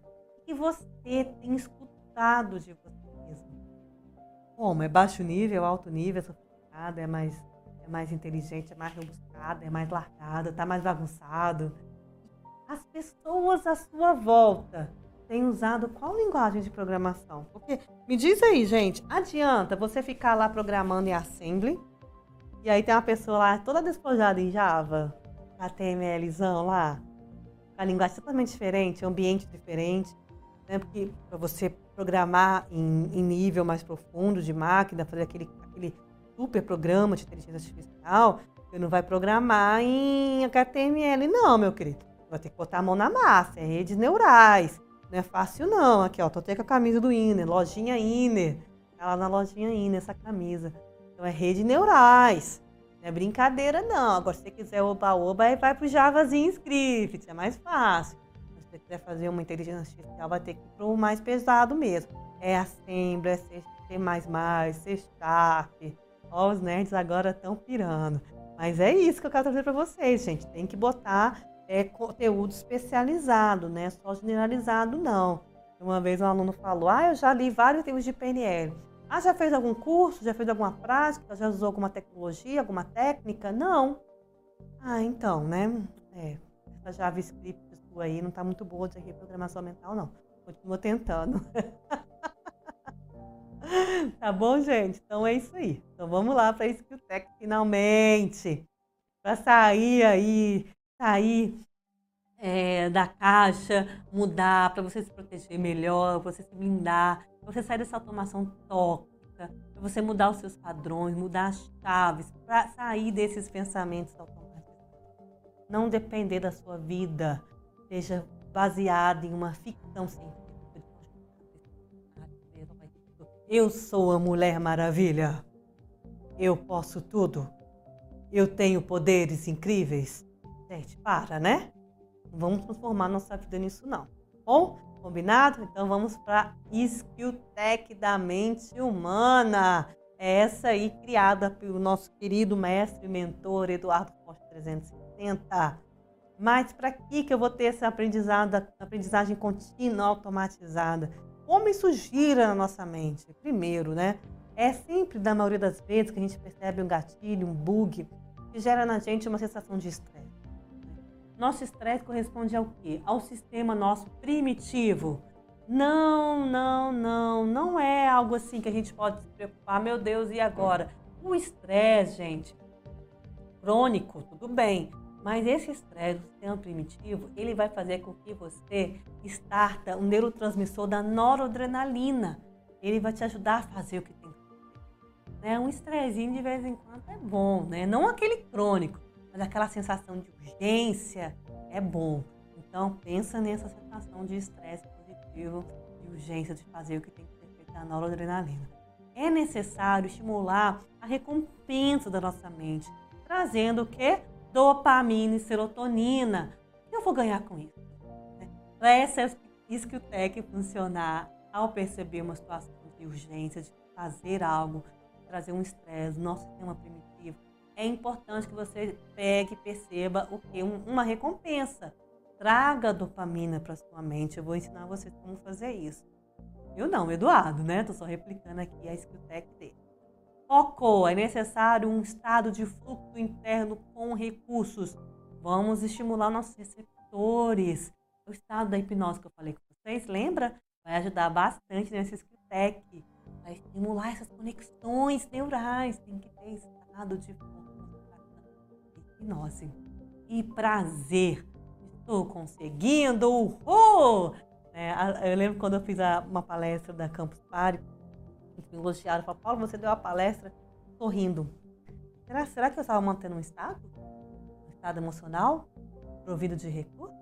que você tem escutado de você mesmo. Como? É baixo nível, alto nível, sofisticado, é mais, é mais inteligente, é mais rebuscado, é mais largado, está mais bagunçado. as pessoas à sua volta têm usado qual linguagem de programação? Porque me diz aí, gente, adianta você ficar lá programando em Assembly e aí tem uma pessoa lá toda despojada em Java, HTMLzão lá, a linguagem totalmente diferente, ambiente diferente, né? Porque para você programar em, em, nível mais profundo de máquina, fazer aquele, aquele super programa de inteligência artificial, você não vai programar em HTML, não, meu querido. Vai ter que botar a mão na massa, é redes neurais. Não é fácil, não. Aqui, ó, tô até com a camisa do Iner, lojinha Iner. Tá lá na lojinha Iner essa camisa. Então é rede neurais. Não é brincadeira, não. Agora, se você quiser oba-oba, aí vai pro Javazinho Script, é mais fácil. Se você quiser fazer uma inteligência artificial, vai ter que ir pro mais pesado mesmo. É Assembly, é C++, C Sharp. Ó, os nerds agora estão pirando. Mas é isso que eu quero trazer para vocês, gente. Tem que botar é, conteúdo especializado, né? Só generalizado, não. Uma vez um aluno falou: Ah, eu já li vários livros de PNL. Ah, já fez algum curso? Já fez alguma prática? Já usou alguma tecnologia, alguma técnica? Não. Ah, então, né? É, essa JavaScript sua aí não está muito boa de reprogramação mental, não. Continua tentando. tá bom, gente? Então é isso aí. Então vamos lá para a Skilltech finalmente. Para sair aí, sair é, da caixa, mudar, para você se proteger melhor, para você se blindar, para você sair dessa automação tóxica, para você mudar os seus padrões, mudar as chaves, para sair desses pensamentos automáticos. Não depender da sua vida, seja baseado em uma ficção científica eu sou a Mulher Maravilha. Eu posso tudo. Eu tenho poderes incríveis. Gente, para, né? Não vamos transformar nossa vida nisso, não. Bom, combinado? Então vamos para Skilltech da mente humana. É essa aí criada pelo nosso querido mestre e mentor Eduardo Costa 360. Mas para que que eu vou ter essa aprendizagem contínua automatizada? Como isso gira na nossa mente? Primeiro, né? É sempre, da maioria das vezes, que a gente percebe um gatilho, um bug, que gera na gente uma sensação de estresse. Nosso estresse corresponde ao quê? Ao sistema nosso primitivo. Não, não, não, não é algo assim que a gente pode se preocupar, meu Deus, e agora? O estresse, gente, crônico, tudo bem, mas esse estresse, o sistema primitivo, ele vai fazer com que você starta um neurotransmissor da noradrenalina. Ele vai te ajudar a fazer o que tem que fazer. Né? Um estressinho de vez em quando é bom, né? Não aquele crônico, mas aquela sensação de urgência é bom. Então pensa nessa sensação de estresse positivo, de urgência de fazer o que tem que ser feito da noradrenalina. É necessário estimular a recompensa da nossa mente, trazendo o que? Dopamina e serotonina. O que eu vou ganhar com isso? Né? Para essa Skilltech funcionar ao perceber uma situação de urgência, de fazer algo, trazer um estresse, nosso sistema primitivo, é importante que você pegue e perceba o que? uma recompensa. Traga dopamina para sua mente. Eu vou ensinar vocês como fazer isso. Eu não, Eduardo, né? Tô só replicando aqui a Skilltech dele. Focou, é necessário um estado de fluxo interno com recursos. Vamos estimular nossos receptores. O estado da hipnose que eu falei com vocês, lembra? Vai ajudar bastante nesse Skilltech. Vai estimular essas conexões neurais. Tem que ter estado de hipnose. E prazer. Estou conseguindo! Uhul! É, eu lembro quando eu fiz uma palestra da Campus Party me elogiaram, falaram, Paulo, você deu a palestra sorrindo. Será, será que eu estava mantendo um estado? Um estado emocional? Provido de recursos?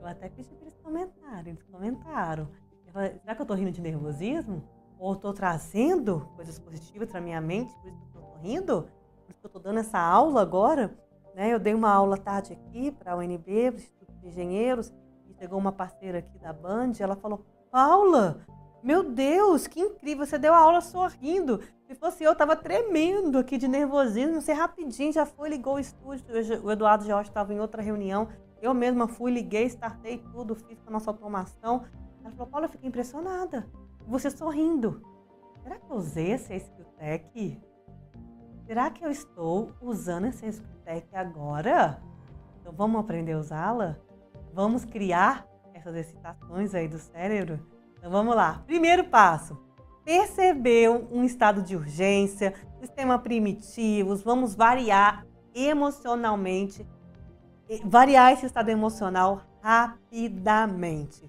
Eu até pedi para eles comentarem, eles comentaram. Falei, será que eu estou rindo de nervosismo? Ou estou trazendo coisas positivas para minha mente, por isso que eu estou rindo? Por isso que eu estou dando essa aula agora? Né? Eu dei uma aula tarde aqui para a UNB, para o Instituto de Engenheiros, e chegou uma parceira aqui da Band, ela falou, Paula, meu Deus, que incrível! Você deu a aula sorrindo. Se fosse eu, tava tremendo aqui de nervosismo. Você rapidinho já foi, ligou o estúdio. O Eduardo Jorge estava em outra reunião. Eu mesma fui, liguei, startei tudo, fiz a nossa automação. Ela falou, Paula, eu fiquei impressionada. Você sorrindo. Será que eu usei essa Skilltech? Será que eu estou usando essa Skilltech agora? Então vamos aprender a usá-la? Vamos criar essas excitações aí do cérebro? Então vamos lá. Primeiro passo: percebeu um estado de urgência, sistema primitivos, vamos variar emocionalmente, variar esse estado emocional rapidamente.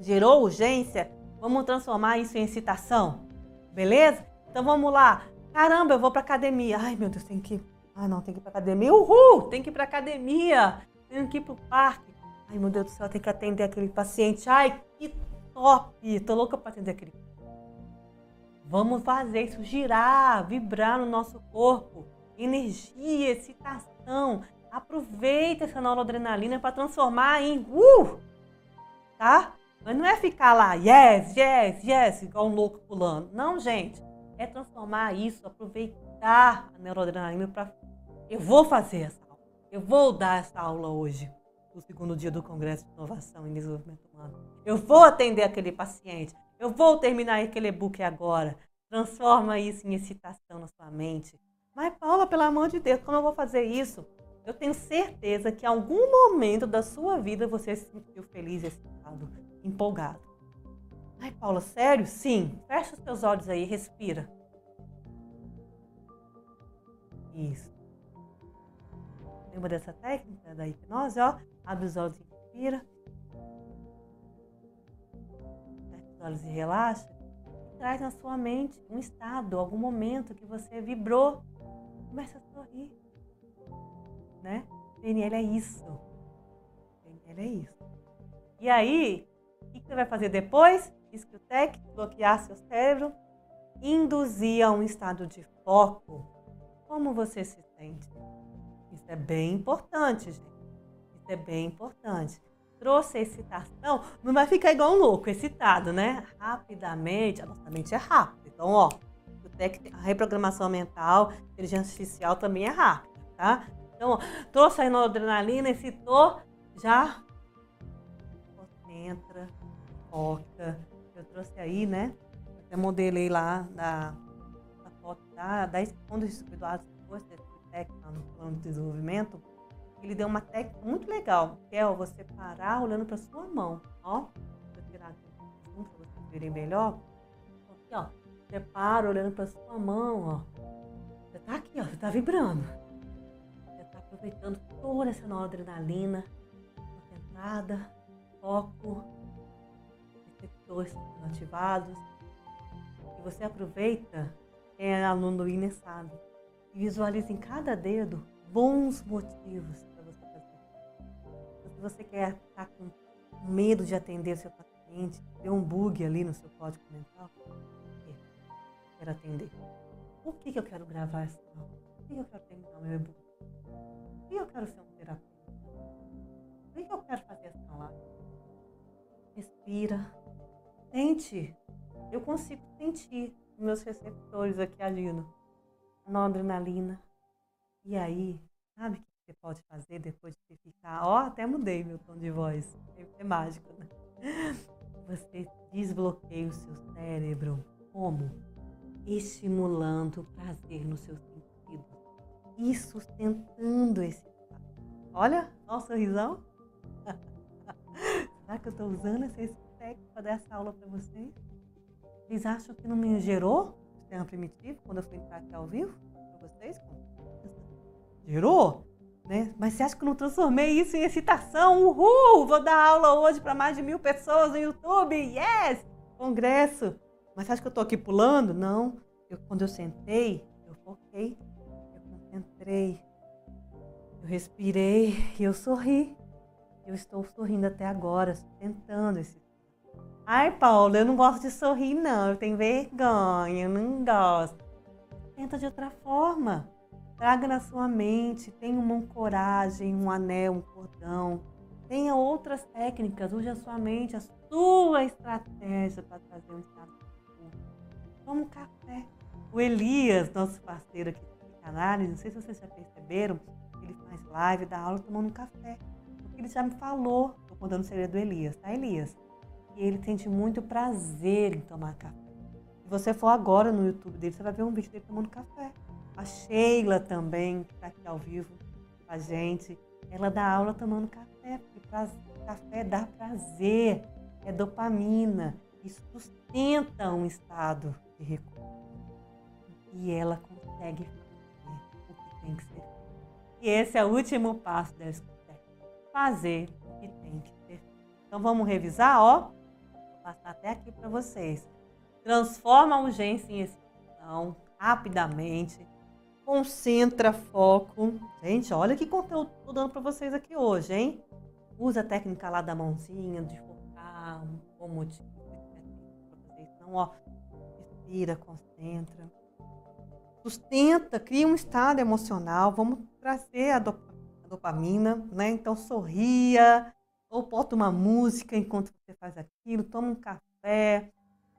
Gerou urgência? Vamos transformar isso em excitação, beleza? Então vamos lá. Caramba, eu vou para academia. Ai, meu Deus, tem que. Ah, não, tem que ir para academia. Uhul! Tem que ir para academia. Tem que ir para o parque. Ai, meu Deus do céu, tem que atender aquele paciente. Ai, top! Tô louca para atender aquele. Vamos fazer isso girar, vibrar no nosso corpo. Energia, excitação. Aproveita essa noradrenalina para transformar em uh! Tá? Mas não é ficar lá, yes, yes, yes, igual um louco pulando. Não, gente. É transformar isso, aproveitar a neuroadrenalina para. Eu vou fazer essa aula. Eu vou dar essa aula hoje, no segundo dia do Congresso de Inovação e Desenvolvimento Humano. Eu vou atender aquele paciente. Eu vou terminar aquele e-book agora. Transforma isso em excitação na sua mente. Mas, Paula, pelo amor de Deus, como eu vou fazer isso? Eu tenho certeza que em algum momento da sua vida você se sentiu feliz, excitado, empolgado. Ai, Paula, sério? Sim. Fecha os seus olhos aí, respira. Isso. Lembra dessa técnica da hipnose, ó? Abre os olhos e respira. Olhos e relaxa. Traz na sua mente um estado, algum momento que você vibrou. Começa a sorrir né? PNL é isso. PNL é isso. E aí, o que você vai fazer depois? Diz que o TEC, bloquear seu cérebro, induzir a um estado de foco. Como você se sente? Isso é bem importante, gente. Isso é bem importante. Trouxe a excitação, não vai ficar igual um louco, excitado, né? Rapidamente, a nossa mente é rápida. Então, ó, o a reprogramação mental, inteligência artificial também é rápida, tá? Então, ó, trouxe a noradrenalina, excitou, já concentra, foca. Eu trouxe aí, né? Até modelei lá da, da foto da, da quando do Atos depois desse técnica no plano de desenvolvimento, ele deu uma técnica muito legal, que é você parar olhando para sua mão, ó. Vou tirar aqui para vocês verem melhor. Aqui, ó. Você para olhando para sua mão, ó. Você tá aqui, ó, você tá vibrando aproveitando toda essa noradrenalina, concentrada, foco, receptores ativados. E você aproveita, é aluno do INE sabe, e visualiza em cada dedo bons motivos você quer estar com medo de atender seu paciente, ter um bug ali no seu código mental, quero atender. Por que, que eu quero gravar essa aula? Por que eu quero terminar meu e-book? que eu quero ser um terapeuta? Por que eu quero fazer essa live? Respira. Sente. Eu consigo sentir meus receptores aqui agindo. Na adrenalina. E aí, sabe o que você pode fazer depois de você ficar? Ó, oh, até mudei meu tom de voz. É mágico, né? Você desbloqueia o seu cérebro. Como? Estimulando o prazer no seu e sustentando esse Olha, olha o sorrisão. Será que eu estou usando esse técnico para dar essa aula para vocês? Vocês acham que não me gerou sistema primitivo quando eu fui entrar aqui ao vivo para vocês? Gerou? Né? Mas você acha que eu não transformei isso em excitação? Uhul! Vou dar aula hoje para mais de mil pessoas no YouTube! Yes! Congresso! Mas você acha que eu estou aqui pulando? Não. Eu, quando eu sentei, eu foquei Entrei, eu respirei e eu sorri. Eu estou sorrindo até agora, tentando esse. Ai, Paulo, eu não gosto de sorrir, não. Eu tenho vergonha, eu não gosto. Tenta de outra forma. Traga na sua mente, tenha uma coragem, um anel, um cordão. Tenha outras técnicas, use a sua mente, a sua estratégia para trazer um estado de Toma um café. O Elias, nosso parceiro aqui análise, não sei se vocês já perceberam, ele faz live, dá aula tomando um café. Porque ele já me falou, estou contando o segredo do Elias, tá, Elias? E ele sente muito prazer em tomar café. Se você for agora no YouTube dele, você vai ver um vídeo dele tomando café. A Sheila também, que está aqui ao vivo com a gente, ela dá aula tomando café, porque café dá prazer, é dopamina, isso sustenta um estado de recuperação. E ela consegue fazer o que tem que ser feito. E esse é o último passo da escuta, fazer o que tem que ser feito. Então vamos revisar, ó. Vou passar até aqui para vocês. Transforma a urgência em execução rapidamente. Concentra foco. Gente, olha que conteúdo estou dando para vocês aqui hoje, hein? Usa a técnica lá da mãozinha, de focar, um motivo para vocês. Então, ó, respira, concentra. Sustenta, cria um estado emocional. Vamos trazer a, dopamina, né? Então, sorria, ou bota uma música enquanto você faz aquilo, toma um café,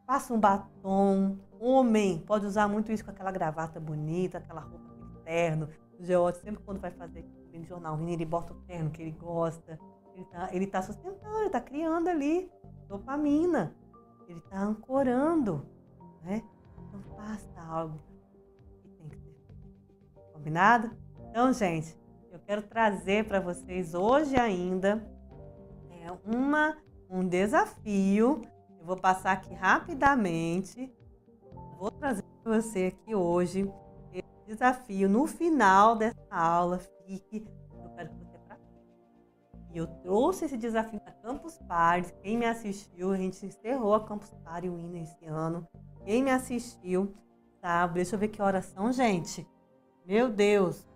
Passa um batom. Homem pode usar muito isso com aquela gravata bonita, aquela roupa de terno. O Geote, sempre quando vai fazer no jornal, ele bota o terno que ele gosta. Ele está ele tá sustentando, ele está criando ali dopamina. Ele está ancorando. Né? Então faça algo que tem que ser Combinado? Então, gente, eu quero trazer para vocês hoje ainda é, uma, um desafio eu vou passar aqui rapidamente. Vou trazer para você aqui hoje esse desafio. No final dessa aula, fique. Eu quero que você pratique. E eu trouxe esse desafio para Campus Party. Quem me assistiu, a gente encerrou a Campus Party Winner esse ano. Quem me assistiu, sabe? Deixa eu ver que horas são, gente. Meu Deus.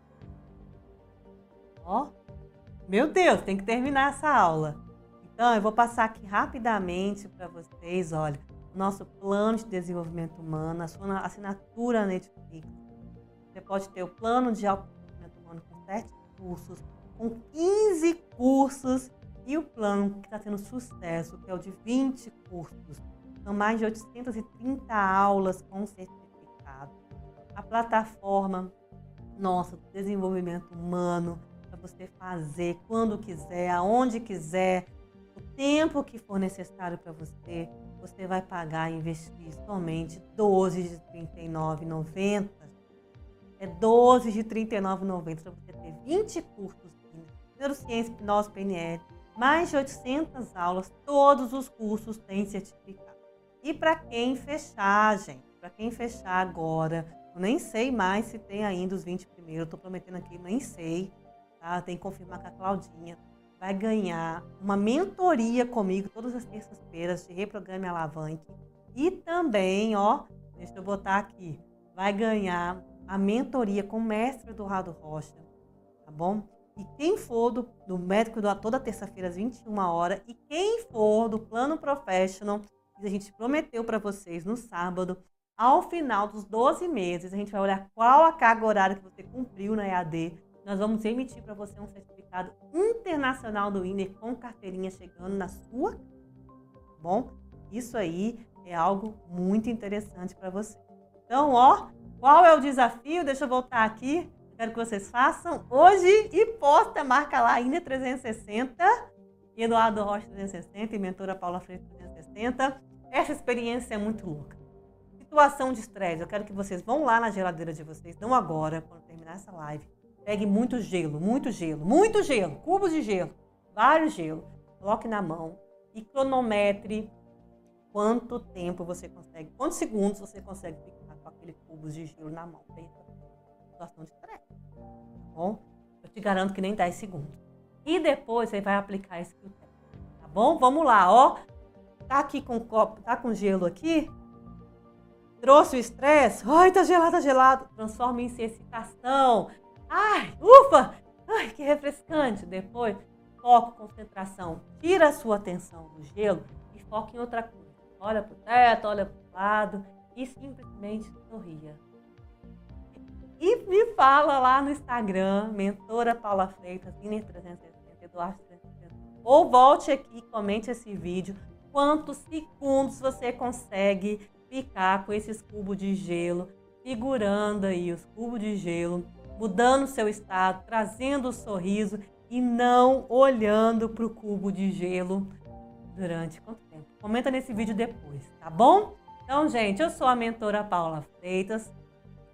Ó. Meu Deus, tem que terminar essa aula. Então, eu vou passar aqui rapidamente para vocês, olha, nosso plano de desenvolvimento humano, a sua assinatura Netflix. Você pode ter o plano de desenvolvimento humano com 7 cursos, com 15 cursos e o plano que está tendo sucesso, que é o de 20 cursos. São mais de 830 aulas com certificado. A plataforma nossa do desenvolvimento humano para você fazer quando quiser, aonde quiser, tempo que for necessário para você, você vai pagar e investir somente 12 de R$ 39,90. É 12 de R$ 39,90 para você ter 20 cursos de neurociência, hipnose, PNL, mais de 800 aulas, todos os cursos têm certificado. E para quem fechar, gente, para quem fechar agora, eu nem sei mais se tem ainda os 20 primeiros, eu estou prometendo aqui, nem sei, tá? Tem que confirmar com a Claudinha vai ganhar uma mentoria comigo todas as terças-feiras de Reprograme Alavanque. E também, ó, deixa eu botar aqui, vai ganhar a mentoria com o mestre Eduardo Rocha, tá bom? E quem for do, do médico do, toda terça-feira às 21 horas e quem for do plano professional, que a gente prometeu para vocês no sábado, ao final dos 12 meses, a gente vai olhar qual a carga horária que você cumpriu na EAD nós vamos emitir para você um certificado internacional do INER com carteirinha chegando na sua. Tá bom, isso aí é algo muito interessante para você. Então, ó, qual é o desafio? Deixa eu voltar aqui. Quero que vocês façam hoje e posta, marca lá INER 360, Eduardo Rocha 360 e mentora Paula Freire 360. Essa experiência é muito louca. Situação de estresse. Eu quero que vocês vão lá na geladeira de vocês, não agora, quando terminar essa live Pegue muito gelo, muito gelo, muito gelo, cubos de gelo, vários gelos. Coloque na mão e cronometre quanto tempo você consegue, quantos segundos você consegue ficar com aquele cubo de gelo na mão. Situação de estresse. Tá bom? Eu te garanto que nem 10 segundos. E depois você vai aplicar esse critério. Tá bom? Vamos lá, ó. Tá aqui com copo, tá com gelo aqui? Trouxe o estresse? Ai, tá gelado, tá gelado. Transforma em excitação. Ai, ufa! Ai, que refrescante! Depois, foco, concentração. Tira a sua atenção do gelo e foca em outra coisa. Olha para o teto, olha para o lado e simplesmente sorria. E me fala lá no Instagram, mentora Paula Freitas, Iner360, Eduardo 360. Ou volte aqui comente esse vídeo. Quantos segundos você consegue ficar com esses cubos de gelo, segurando aí os cubos de gelo mudando seu estado, trazendo o sorriso e não olhando para o cubo de gelo durante quanto tempo? Comenta nesse vídeo depois, tá bom? Então, gente, eu sou a mentora Paula Freitas,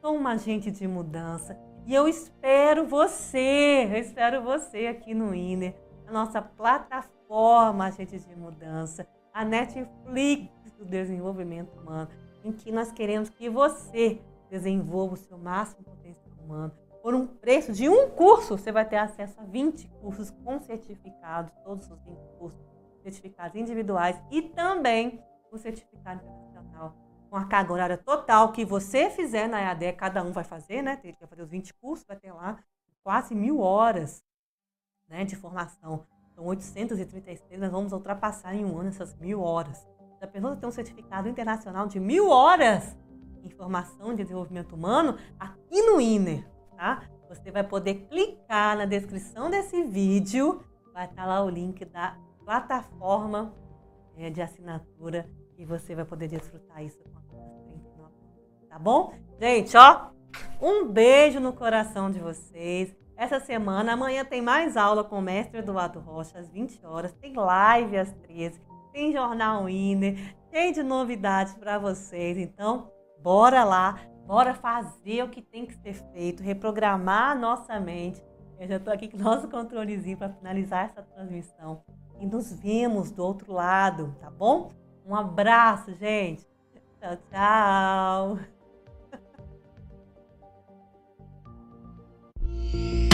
sou uma agente de mudança e eu espero você, eu espero você aqui no INER a nossa plataforma Agentes de Mudança, a Netflix do Desenvolvimento Humano, em que nós queremos que você desenvolva o seu máximo potencial humano. Por um preço de um curso, você vai ter acesso a 20 cursos com certificados, todos os 20 cursos certificados individuais e também o certificado internacional com a carga horária total que você fizer na EAD, cada um vai fazer, né? Tem que fazer os 20 cursos, vai ter lá quase mil horas né, de formação. São 836, nós vamos ultrapassar em um ano essas mil horas. Já pensou em ter um certificado internacional de mil horas em formação de desenvolvimento humano aqui no INER, tá? Você vai poder clicar na descrição desse vídeo, vai estar lá o link da plataforma é, de assinatura e você vai poder desfrutar isso com apenas 39 tá bom? Gente, ó, um beijo no coração de vocês. Essa semana, amanhã tem mais aula com o mestre Eduardo Rocha às 20 horas, tem live às 13, tem jornal Winner, tem de novidades para vocês. Então, bora lá, bora fazer o que tem que ser feito, reprogramar a nossa mente. Eu já estou aqui com o nosso controlezinho para finalizar essa transmissão. E nos vemos do outro lado, tá bom? Um abraço, gente. Tchau, tchau.